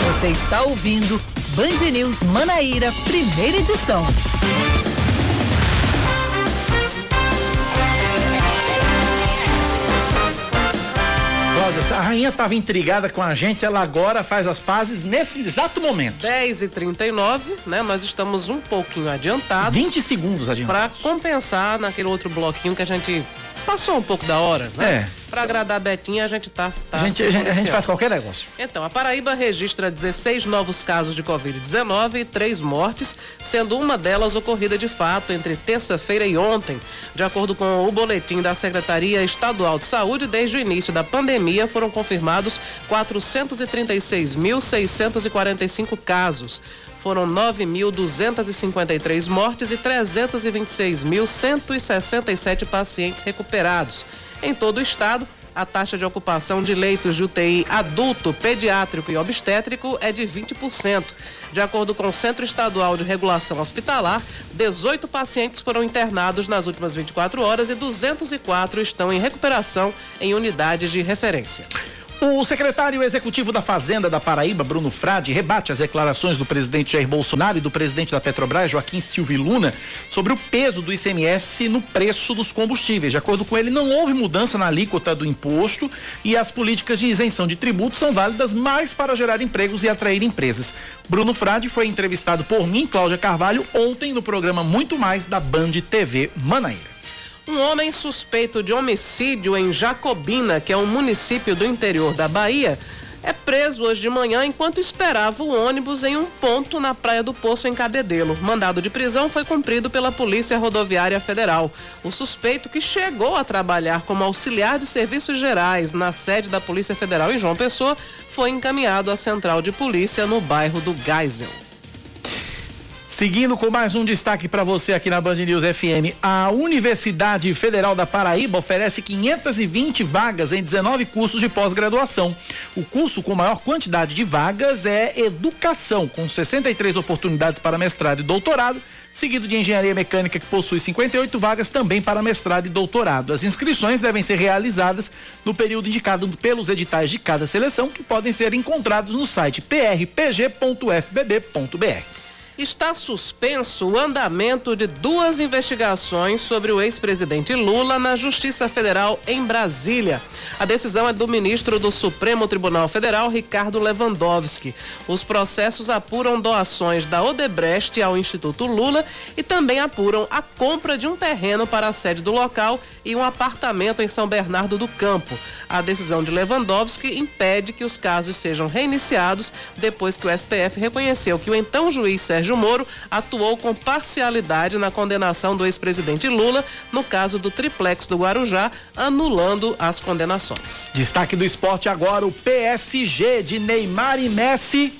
Você está ouvindo Band News Manaíra, primeira edição. A rainha estava intrigada com a gente, ela agora faz as pazes nesse exato momento. 10 e 39 né? Nós estamos um pouquinho adiantados. 20 segundos adiantados. Para compensar naquele outro bloquinho que a gente passou um pouco da hora, né? É. Para agradar a Betinha, a gente tá. tá a, gente, a, gente, a gente faz qualquer negócio. Então, a Paraíba registra 16 novos casos de Covid-19 e três mortes, sendo uma delas ocorrida de fato entre terça-feira e ontem. De acordo com o boletim da Secretaria Estadual de Saúde, desde o início da pandemia foram confirmados 436.645 casos foram 9.253 mortes e 326.167 pacientes recuperados. Em todo o estado, a taxa de ocupação de leitos de UTI adulto, pediátrico e obstétrico é de 20%. De acordo com o Centro Estadual de Regulação Hospitalar, 18 pacientes foram internados nas últimas 24 horas e 204 estão em recuperação em unidades de referência. O secretário executivo da Fazenda da Paraíba, Bruno Frade, rebate as declarações do presidente Jair Bolsonaro e do presidente da Petrobras, Joaquim Silvio Luna, sobre o peso do ICMS no preço dos combustíveis. De acordo com ele, não houve mudança na alíquota do imposto e as políticas de isenção de tributos são válidas mais para gerar empregos e atrair empresas. Bruno Frade foi entrevistado por mim, Cláudia Carvalho, ontem no programa Muito Mais da Band TV Manaíra. Um homem suspeito de homicídio em Jacobina, que é um município do interior da Bahia, é preso hoje de manhã enquanto esperava o ônibus em um ponto na Praia do Poço, em Cabedelo. Mandado de prisão foi cumprido pela Polícia Rodoviária Federal. O suspeito, que chegou a trabalhar como auxiliar de serviços gerais na sede da Polícia Federal em João Pessoa, foi encaminhado à central de polícia no bairro do Geisel. Seguindo com mais um destaque para você aqui na Band News FM, a Universidade Federal da Paraíba oferece 520 vagas em 19 cursos de pós-graduação. O curso com maior quantidade de vagas é Educação, com 63 oportunidades para mestrado e doutorado, seguido de Engenharia Mecânica, que possui 58 vagas também para mestrado e doutorado. As inscrições devem ser realizadas no período indicado pelos editais de cada seleção, que podem ser encontrados no site prpg.fbb.br está suspenso o andamento de duas investigações sobre o ex-presidente Lula na Justiça Federal em Brasília. A decisão é do ministro do Supremo Tribunal Federal, Ricardo Lewandowski. Os processos apuram doações da Odebrecht ao Instituto Lula e também apuram a compra de um terreno para a sede do local e um apartamento em São Bernardo do Campo. A decisão de Lewandowski impede que os casos sejam reiniciados depois que o STF reconheceu que o então juiz Sérgio Sérgio Moro atuou com parcialidade na condenação do ex-presidente Lula no caso do triplex do Guarujá, anulando as condenações. Destaque do esporte agora: o PSG de Neymar e Messi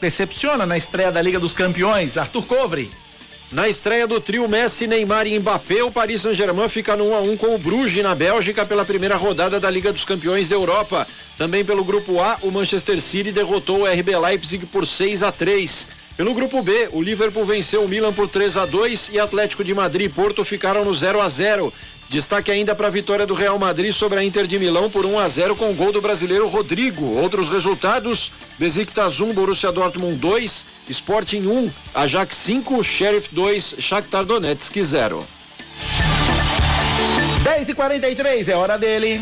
decepciona na estreia da Liga dos Campeões. Arthur Covre. Na estreia do trio Messi, Neymar e Mbappé, o Paris Saint-Germain fica no 1 a 1 com o Bruges na Bélgica pela primeira rodada da Liga dos Campeões da Europa. Também pelo grupo A, o Manchester City derrotou o RB Leipzig por 6 a 3. Pelo grupo B, o Liverpool venceu o Milan por 3 a 2 e Atlético de Madrid e Porto ficaram no 0 a 0. Destaque ainda para a vitória do Real Madrid sobre a Inter de Milão por 1 a 0 com o gol do brasileiro Rodrigo. Outros resultados: Besiktas 1, Borussia Dortmund 2, Sporting 1, Ajax 5, Sheriff 2, Shakhtar Donetsk 0. 10 e 43 é hora dele.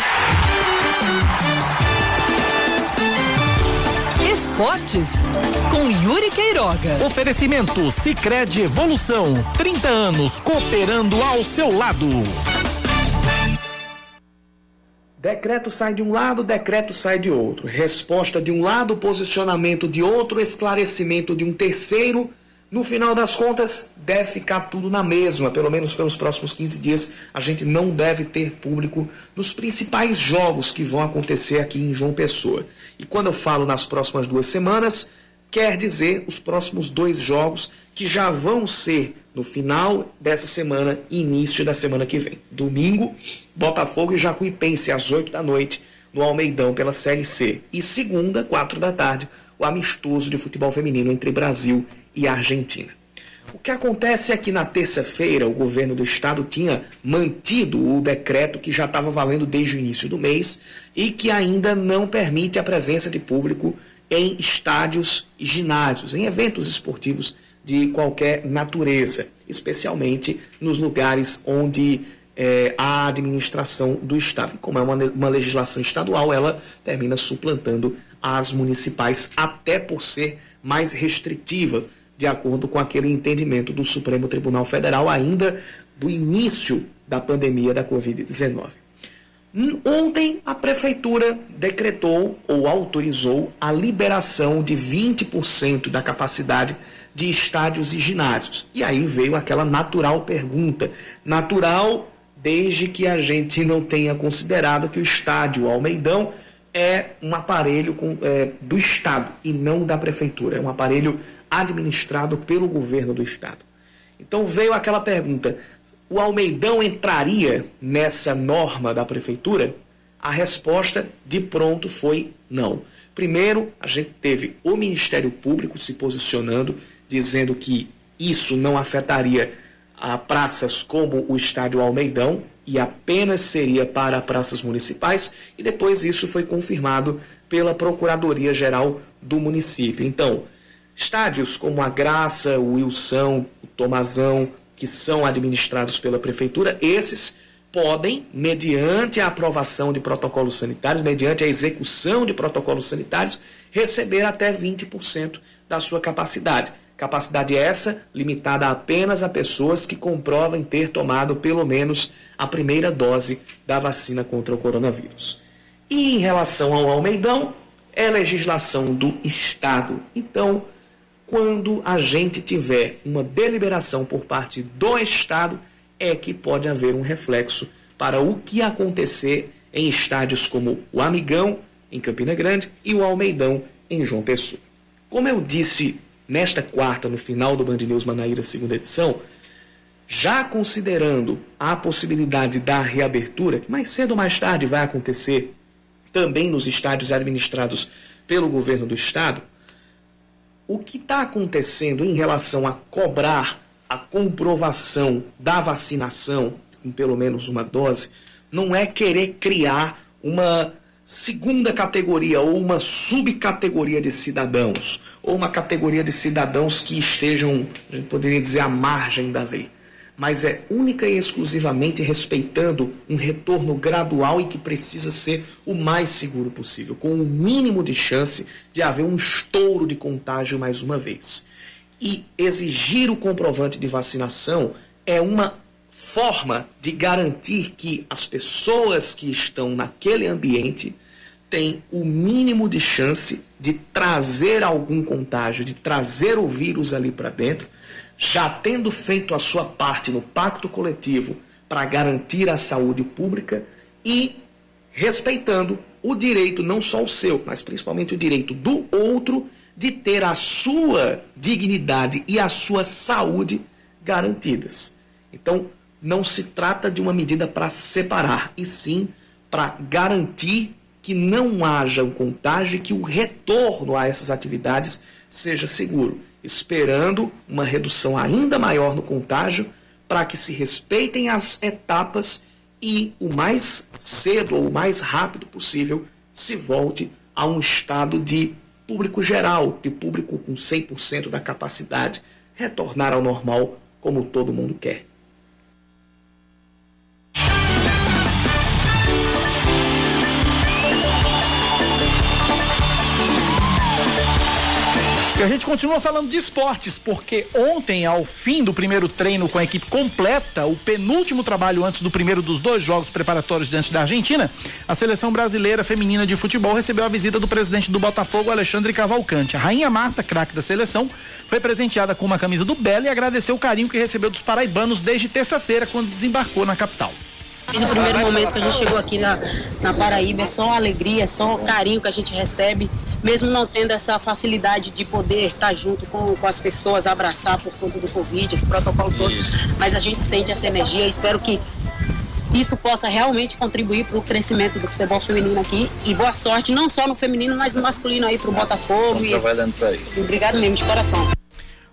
Esportes com Yuri Queiroga. Oferecimento Sicredi Evolução, 30 anos cooperando ao seu lado. Decreto sai de um lado, decreto sai de outro. Resposta de um lado, posicionamento de outro, esclarecimento de um terceiro. No final das contas, deve ficar tudo na mesma, pelo menos pelos próximos 15 dias. A gente não deve ter público nos principais jogos que vão acontecer aqui em João Pessoa. E quando eu falo nas próximas duas semanas, quer dizer os próximos dois jogos que já vão ser no final dessa semana e início da semana que vem. Domingo, Botafogo e Jacuipense às 8 da noite no Almeidão pela Série C. E segunda, 4 da tarde, o amistoso de futebol feminino entre Brasil e Argentina. O que acontece é que na terça-feira o governo do estado tinha mantido o decreto que já estava valendo desde o início do mês e que ainda não permite a presença de público em estádios e ginásios, em eventos esportivos de qualquer natureza, especialmente nos lugares onde é, a administração do Estado. Como é uma, uma legislação estadual, ela termina suplantando as municipais, até por ser mais restritiva, de acordo com aquele entendimento do Supremo Tribunal Federal, ainda do início da pandemia da Covid-19. Ontem, a Prefeitura decretou ou autorizou a liberação de 20% da capacidade de estádios e ginásios. E aí veio aquela natural pergunta. Natural desde que a gente não tenha considerado que o estádio Almeidão é um aparelho com, é, do Estado e não da Prefeitura. É um aparelho administrado pelo governo do Estado. Então veio aquela pergunta: o Almeidão entraria nessa norma da Prefeitura? A resposta de pronto foi não. Primeiro, a gente teve o Ministério Público se posicionando, dizendo que isso não afetaria a praças como o Estádio Almeidão e apenas seria para praças municipais, e depois isso foi confirmado pela Procuradoria Geral do município. Então, estádios como a Graça, o Wilson, o Tomazão, que são administrados pela prefeitura, esses podem, mediante a aprovação de protocolos sanitários, mediante a execução de protocolos sanitários, receber até 20% da sua capacidade. Capacidade essa limitada apenas a pessoas que comprovem ter tomado pelo menos a primeira dose da vacina contra o coronavírus. E em relação ao Almeidão, é legislação do Estado. Então, quando a gente tiver uma deliberação por parte do Estado, é que pode haver um reflexo para o que acontecer em estádios como o Amigão, em Campina Grande, e o Almeidão, em João Pessoa. Como eu disse nesta quarta, no final do Band News Manaíra, segunda edição, já considerando a possibilidade da reabertura, que mais cedo ou mais tarde vai acontecer também nos estádios administrados pelo governo do estado, o que está acontecendo em relação a cobrar a comprovação da vacinação em pelo menos uma dose não é querer criar uma segunda categoria ou uma subcategoria de cidadãos, ou uma categoria de cidadãos que estejam, a gente poderia dizer, à margem da lei. Mas é única e exclusivamente respeitando um retorno gradual e que precisa ser o mais seguro possível, com o mínimo de chance de haver um estouro de contágio mais uma vez. E exigir o comprovante de vacinação é uma forma de garantir que as pessoas que estão naquele ambiente têm o mínimo de chance de trazer algum contágio, de trazer o vírus ali para dentro, já tendo feito a sua parte no pacto coletivo para garantir a saúde pública e respeitando o direito, não só o seu, mas principalmente o direito do outro de ter a sua dignidade e a sua saúde garantidas. Então, não se trata de uma medida para separar, e sim para garantir que não haja um contágio e que o retorno a essas atividades seja seguro, esperando uma redução ainda maior no contágio para que se respeitem as etapas e o mais cedo ou o mais rápido possível se volte a um estado de público geral, de público com 100% da capacidade, retornar ao normal como todo mundo quer. E a gente continua falando de esportes, porque ontem, ao fim do primeiro treino com a equipe completa, o penúltimo trabalho antes do primeiro dos dois jogos preparatórios diante da Argentina, a seleção brasileira feminina de futebol recebeu a visita do presidente do Botafogo, Alexandre Cavalcante. A rainha Marta, craque da seleção, foi presenteada com uma camisa do Belo e agradeceu o carinho que recebeu dos paraibanos desde terça-feira, quando desembarcou na capital. Desde o primeiro momento que a gente chegou aqui na, na Paraíba, é só alegria, é só carinho que a gente recebe, mesmo não tendo essa facilidade de poder estar junto com, com as pessoas, abraçar por conta do Covid, esse protocolo todo. Mas a gente sente essa energia, espero que isso possa realmente contribuir para o crescimento do futebol feminino aqui. E boa sorte, não só no feminino, mas no masculino aí para o Botafogo. Estamos trabalhando para isso. Obrigado mesmo, de coração.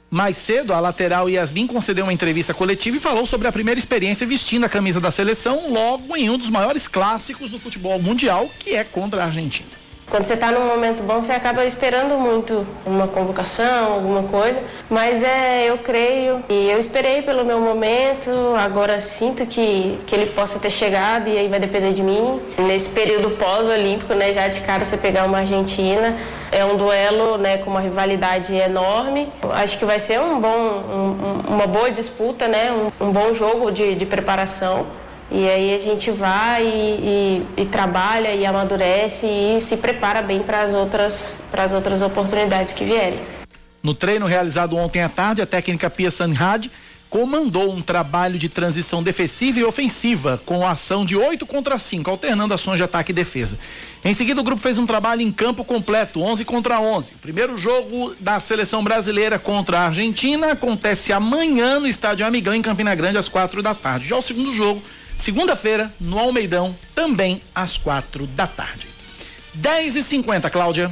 Mais cedo, a lateral Yasmin concedeu uma entrevista coletiva e falou sobre a primeira experiência vestindo a camisa da seleção logo em um dos maiores clássicos do futebol mundial, que é contra a Argentina. Quando você está num momento bom, você acaba esperando muito uma convocação, alguma coisa. Mas é, eu creio e eu esperei pelo meu momento. Agora sinto que, que ele possa ter chegado e aí vai depender de mim. Nesse período pós-olímpico, né, já de cara você pegar uma Argentina, é um duelo, né, com uma rivalidade enorme. Acho que vai ser um bom, um, uma boa disputa, né, um, um bom jogo de, de preparação. E aí a gente vai e, e, e, trabalha e amadurece e se prepara bem para as outras, outras oportunidades que vierem. No treino realizado ontem à tarde, a técnica Pia Sanhad comandou um trabalho de transição defensiva e ofensiva, com ação de 8 contra 5, alternando ações de ataque e defesa. Em seguida, o grupo fez um trabalho em campo completo, 11 contra 11. O primeiro jogo da seleção brasileira contra a Argentina acontece amanhã no estádio Amigão, em Campina Grande, às quatro da tarde. Já o segundo jogo Segunda-feira, no Almeidão, também às quatro da tarde. 10 e 50 Cláudia.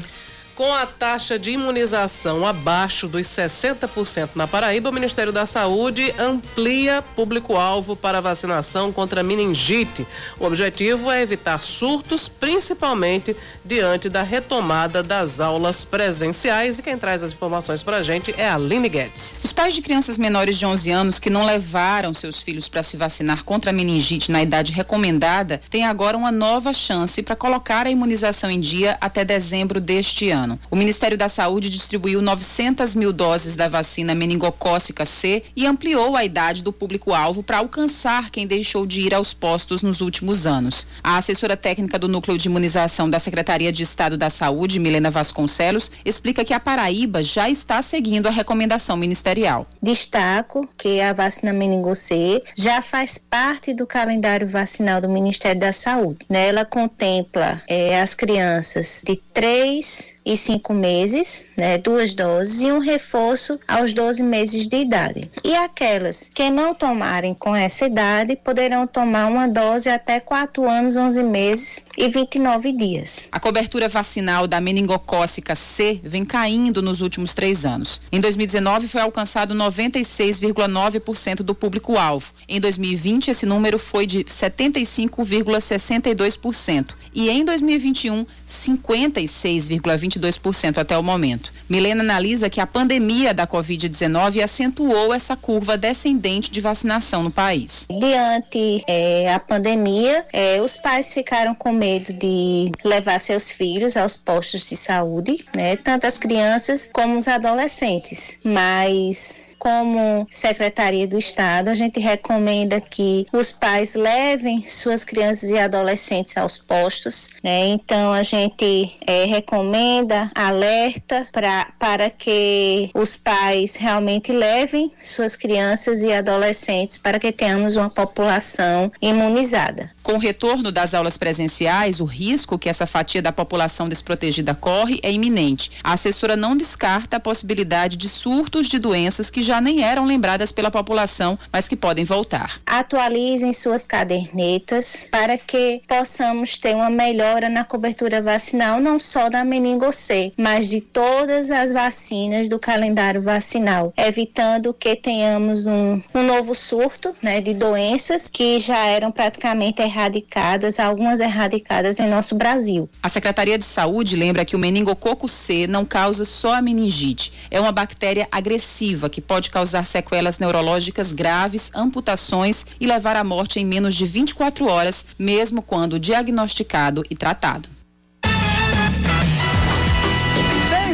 Com a taxa de imunização abaixo dos 60% na Paraíba, o Ministério da Saúde amplia público-alvo para vacinação contra meningite. O objetivo é evitar surtos, principalmente diante da retomada das aulas presenciais. E quem traz as informações para a gente é a Aline Guedes. Os pais de crianças menores de 11 anos que não levaram seus filhos para se vacinar contra a meningite na idade recomendada têm agora uma nova chance para colocar a imunização em dia até dezembro deste ano ano. O Ministério da Saúde distribuiu 900 mil doses da vacina meningocócica C e ampliou a idade do público-alvo para alcançar quem deixou de ir aos postos nos últimos anos. A assessora técnica do Núcleo de Imunização da Secretaria de Estado da Saúde, Milena Vasconcelos, explica que a Paraíba já está seguindo a recomendação ministerial. Destaco que a vacina meningo C já faz parte do calendário vacinal do Ministério da Saúde. Né? Ela contempla é, as crianças de 3 e cinco meses, né, duas doses, e um reforço aos 12 meses de idade. E aquelas que não tomarem com essa idade poderão tomar uma dose até 4 anos, 11 meses e 29 dias. A cobertura vacinal da meningocócica C vem caindo nos últimos três anos. Em 2019 foi alcançado 96,9% do público-alvo. Em 2020 esse número foi de 75,62% e em 2021 56,22% até o momento. Milena analisa que a pandemia da Covid-19 acentuou essa curva descendente de vacinação no país. Diante é, a pandemia, é, os pais ficaram com medo de levar seus filhos aos postos de saúde, né? Tanto as crianças como os adolescentes. Mas como Secretaria do Estado, a gente recomenda que os pais levem suas crianças e adolescentes aos postos, né? Então a gente é, recomenda, alerta pra, para que os pais realmente levem suas crianças e adolescentes para que tenhamos uma população imunizada. Com o retorno das aulas presenciais, o risco que essa fatia da população desprotegida corre é iminente. A assessora não descarta a possibilidade de surtos de doenças que já nem eram lembradas pela população, mas que podem voltar. Atualizem suas cadernetas para que possamos ter uma melhora na cobertura vacinal, não só da meningo C, mas de todas as vacinas do calendário vacinal, evitando que tenhamos um, um novo surto né, de doenças que já eram praticamente erradicadas, algumas erradicadas em nosso Brasil. A Secretaria de Saúde lembra que o meningococo C não causa só a meningite. É uma bactéria agressiva que pode causar sequelas neurológicas graves, amputações e levar à morte em menos de 24 horas, mesmo quando diagnosticado e tratado.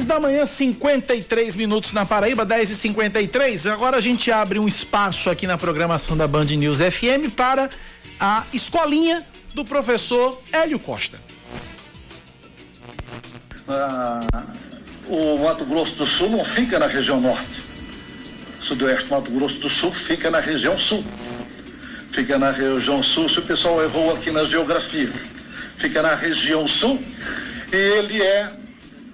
10 da manhã, 53 minutos na Paraíba, 10 e 53 Agora a gente abre um espaço aqui na programação da Band News FM para a escolinha do professor Hélio Costa. Ah, o Mato Grosso do Sul não fica na região norte. Sudoeste Mato Grosso do Sul fica na região sul. Fica na região sul, se o pessoal errou aqui na geografia. Fica na região sul e ele é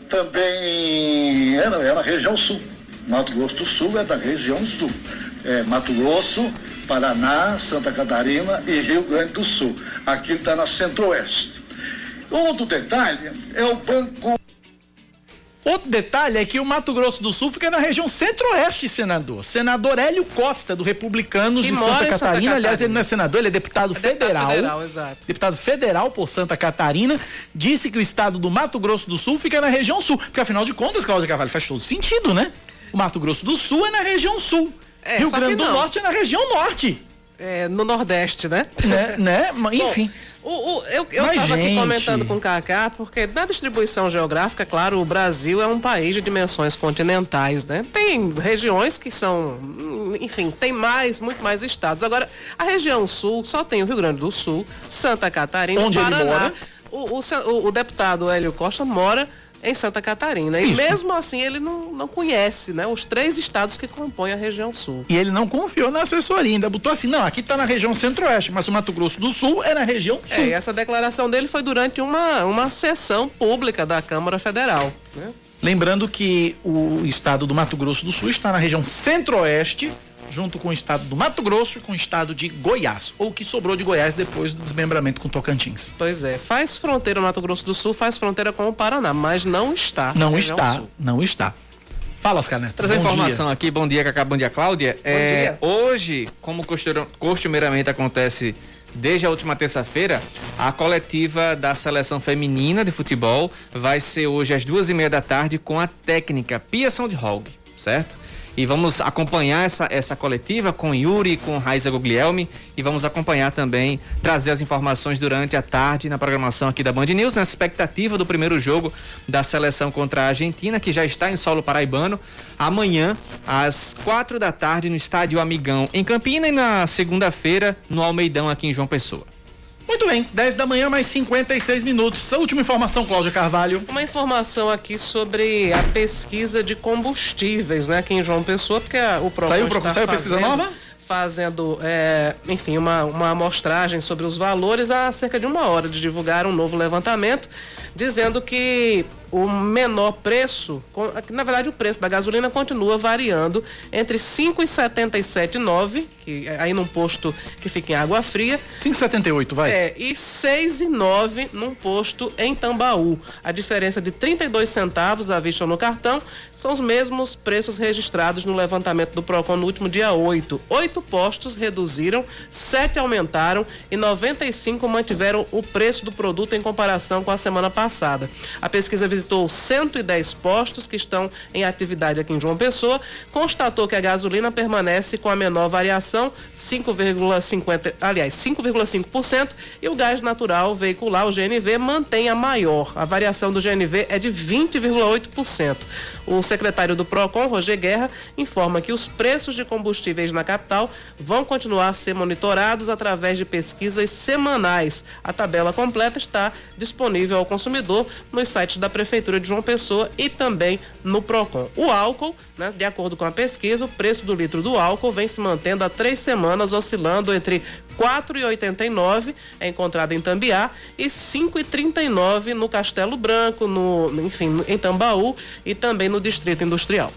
também é, é na região sul. Mato Grosso do Sul é da região sul. É, Mato Grosso, Paraná, Santa Catarina e Rio Grande do Sul. Aqui está na Centro-Oeste. Outro detalhe é o Banco. Outro detalhe é que o Mato Grosso do Sul fica na região centro-oeste, senador. Senador Hélio Costa, do Republicanos Que de Santa em Santa Catarina. Aliás, Catarina. ele não é senador, ele é deputado federal. federal, exato. Deputado federal por Santa Catarina. Disse que o estado do Mato Grosso do Sul fica na região sul. Porque afinal de contas, Cláudia Carvalho, faz todo sentido, né? O Mato Grosso do Sul é na região sul. É, Rio Grande do. Norte é na região norte. É, no Nordeste, né? Né? né? Enfim. O, o- eu estava aqui comentando com o Kaká, porque na distribuição geográfica, claro, o Brasil é um país de dimensões continentais, né? Tem regiões que são, enfim, tem mais, muito mais estados. Agora, a região sul só tem o Rio Grande do Sul, Santa Catarina, Onde ele Paraná. mora. O, o- o deputado Hélio Costa mora em Santa Catarina. E Isso. mesmo assim ele não, não conhece, né? Os três estados que compõem a região sul. E ele não confiou na assessoria, ainda botou assim, não, aqui tá na região centro-oeste, mas o Mato Grosso do Sul é na região sul. É, e essa declaração dele foi durante uma, uma sessão pública da Câmara Federal. Né? Lembrando que o estado do Mato Grosso do Sul está na região centro-oeste, junto com o estado do Mato Grosso e com o estado de Goiás, ou o que sobrou de Goiás depois do desmembramento com Tocantins. Pois é, faz fronteira o Mato Grosso do Sul, faz fronteira com o Paraná, mas não está. Não está, Sul. não está. Fala, Oscar Neto. Trazer informação dia. aqui, bom dia, Cacá, bom dia, Cláudia. Bom é, dia. Hoje, como costumeiramente acontece desde a última terça-feira, a coletiva da seleção feminina de futebol vai ser hoje às duas e meia da tarde com a técnica Pia Soundhog, certo? E vamos acompanhar essa, essa coletiva com Yuri, com Raiza Guglielmi e vamos acompanhar também, trazer as informações durante a tarde na programação aqui da Band News, na expectativa do primeiro jogo da seleção contra a Argentina, que já está em solo paraibano, amanhã, às quatro da tarde, no Estádio Amigão, em Campina, e na segunda-feira, no Almeidão, aqui em João Pessoa. Muito bem, 10 da manhã, mais 56 minutos. A última informação, Cláudia Carvalho. Uma informação aqui sobre a pesquisa de combustíveis, né, aqui em João Pessoa, porque a, o Procon Saiu, está saiu pesquisa nova? Fazendo, é, enfim, uma, uma amostragem sobre os valores há cerca de uma hora de divulgar um novo levantamento, dizendo que o menor preço, na verdade o preço da gasolina continua variando entre 5,77,9, que é aí num posto que fica em Água Fria. 5,78, vai. É, e 6,9 num posto em Tambaú. A diferença de 32 centavos à vista no cartão são os mesmos preços registrados no levantamento do Procon no último dia 8. Oito postos reduziram, sete aumentaram e 95 mantiveram o preço do produto em comparação com a semana passada. A pesquisa visitou 110 postos que estão em atividade aqui em João Pessoa, constatou que a gasolina permanece com a menor variação, 5,50, aliás, 5,5%, e o gás natural veicular, o GNV, mantém a maior. A variação do GNV é de 20,8%. O secretário do Procon, Roger Guerra, informa que os preços de combustíveis na capital vão continuar a ser monitorados através de pesquisas semanais. A tabela completa está disponível ao consumidor nos sites da Prefeitura de João Pessoa e também no Procon. O álcool, né, de acordo com a pesquisa, o preço do litro do álcool vem se mantendo há três semanas, oscilando entre 4,89 é encontrado em Tambiá e 5,39 no Castelo Branco, no, enfim, em Tambaú e também no Distrito Industrial.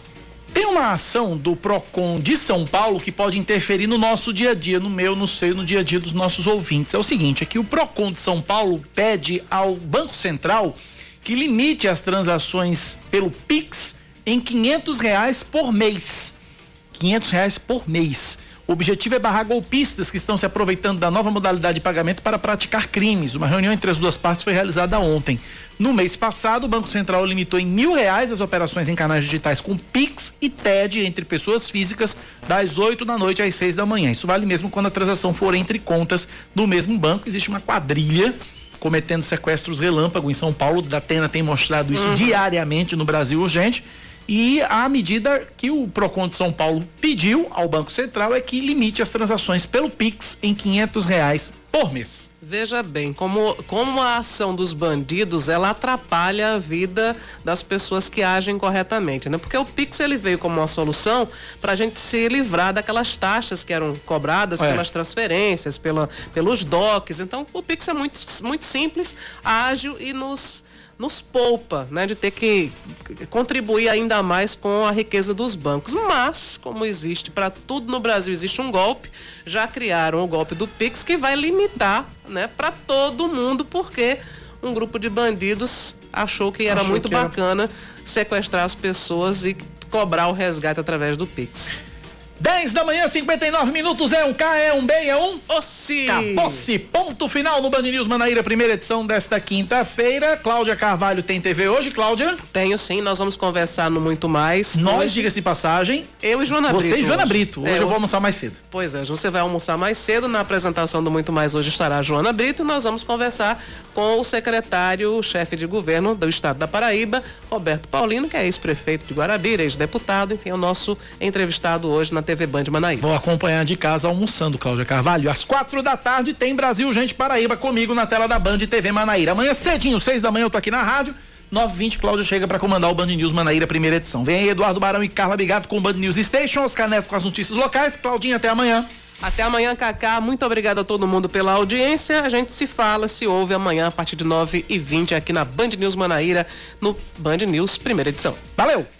Tem uma ação do Procon de São Paulo que pode interferir no nosso dia a dia, no meu, no seu, no dia a dia dos nossos ouvintes. É o seguinte, é que o Procon de São Paulo pede ao Banco Central que limite as transações pelo Pix em quinhentos reais por mês. Quinhentos reais por mês. O objetivo é barrar golpistas que estão se aproveitando da nova modalidade de pagamento para praticar crimes. Uma reunião entre as duas partes foi realizada ontem. No mês passado, o Banco Central limitou em mil reais as operações em canais digitais com Pix e TED entre pessoas físicas das 8 da noite às 6 da manhã. Isso vale mesmo quando a transação for entre contas do mesmo banco. Existe uma quadrilha cometendo sequestros relâmpago em São Paulo. Da Atena tem mostrado isso uhum. diariamente no Brasil urgente. E a medida que o Procon de São Paulo pediu ao Banco Central é que limite as transações pelo Pix em quinhentos reais por mês. Veja bem, como, como a ação dos bandidos, ela atrapalha a vida das pessoas que agem corretamente, né? Porque o Pix, ele veio como uma solução para a gente se livrar daquelas taxas que eram cobradas é. pelas transferências, pela, pelos DOCs. Então, o Pix é muito, muito simples, ágil e nos nos poupa, né, de ter que contribuir ainda mais com a riqueza dos bancos. Mas, como existe para tudo no Brasil, existe um golpe, já criaram o golpe do Pix que vai limitar, né, para todo mundo, porque um grupo de bandidos achou que era achou muito que bacana era... sequestrar as pessoas e cobrar o resgate através do Pix. 10 da manhã, 59 minutos, é um K, é um B, é um Ossi. Acabou-se. Ponto final no Band News Manaíra, primeira edição desta quinta-feira. Cláudia Carvalho tem TV hoje, Cláudia? Tenho sim, nós vamos conversar no Muito Mais. Nós, diga-se passagem. Eu e Joana Brito. Você e Joana hoje. Brito. Hoje é, eu vou almoçar mais cedo. Pois é, você vai almoçar mais cedo. Na apresentação do Muito Mais hoje estará a Joana Brito e nós vamos conversar com o secretário, chefe de governo do estado da Paraíba, Roberto Paulino, que é ex-prefeito de Guarabira, ex-deputado, enfim, é o nosso entrevistado hoje na TV Band Manaíra. Vou acompanhar de casa almoçando, Cláudia Carvalho. Às quatro da tarde tem Brasil Gente Paraíba comigo na tela da Band TV Manaíra. Amanhã cedinho, seis da manhã, eu tô aqui na rádio. 9h20, Cláudia chega para comandar o Band News Manaíra, primeira edição. Vem aí Eduardo Barão e Carla Bigato com o Band News Station, Oscar Neto com as notícias locais. Claudinha, até amanhã. Até amanhã, Cacá. Muito obrigado a todo mundo pela audiência. A gente se fala, se ouve amanhã a partir de 9 e 20 aqui na Band News Manaíra, no Band News, primeira edição. Valeu!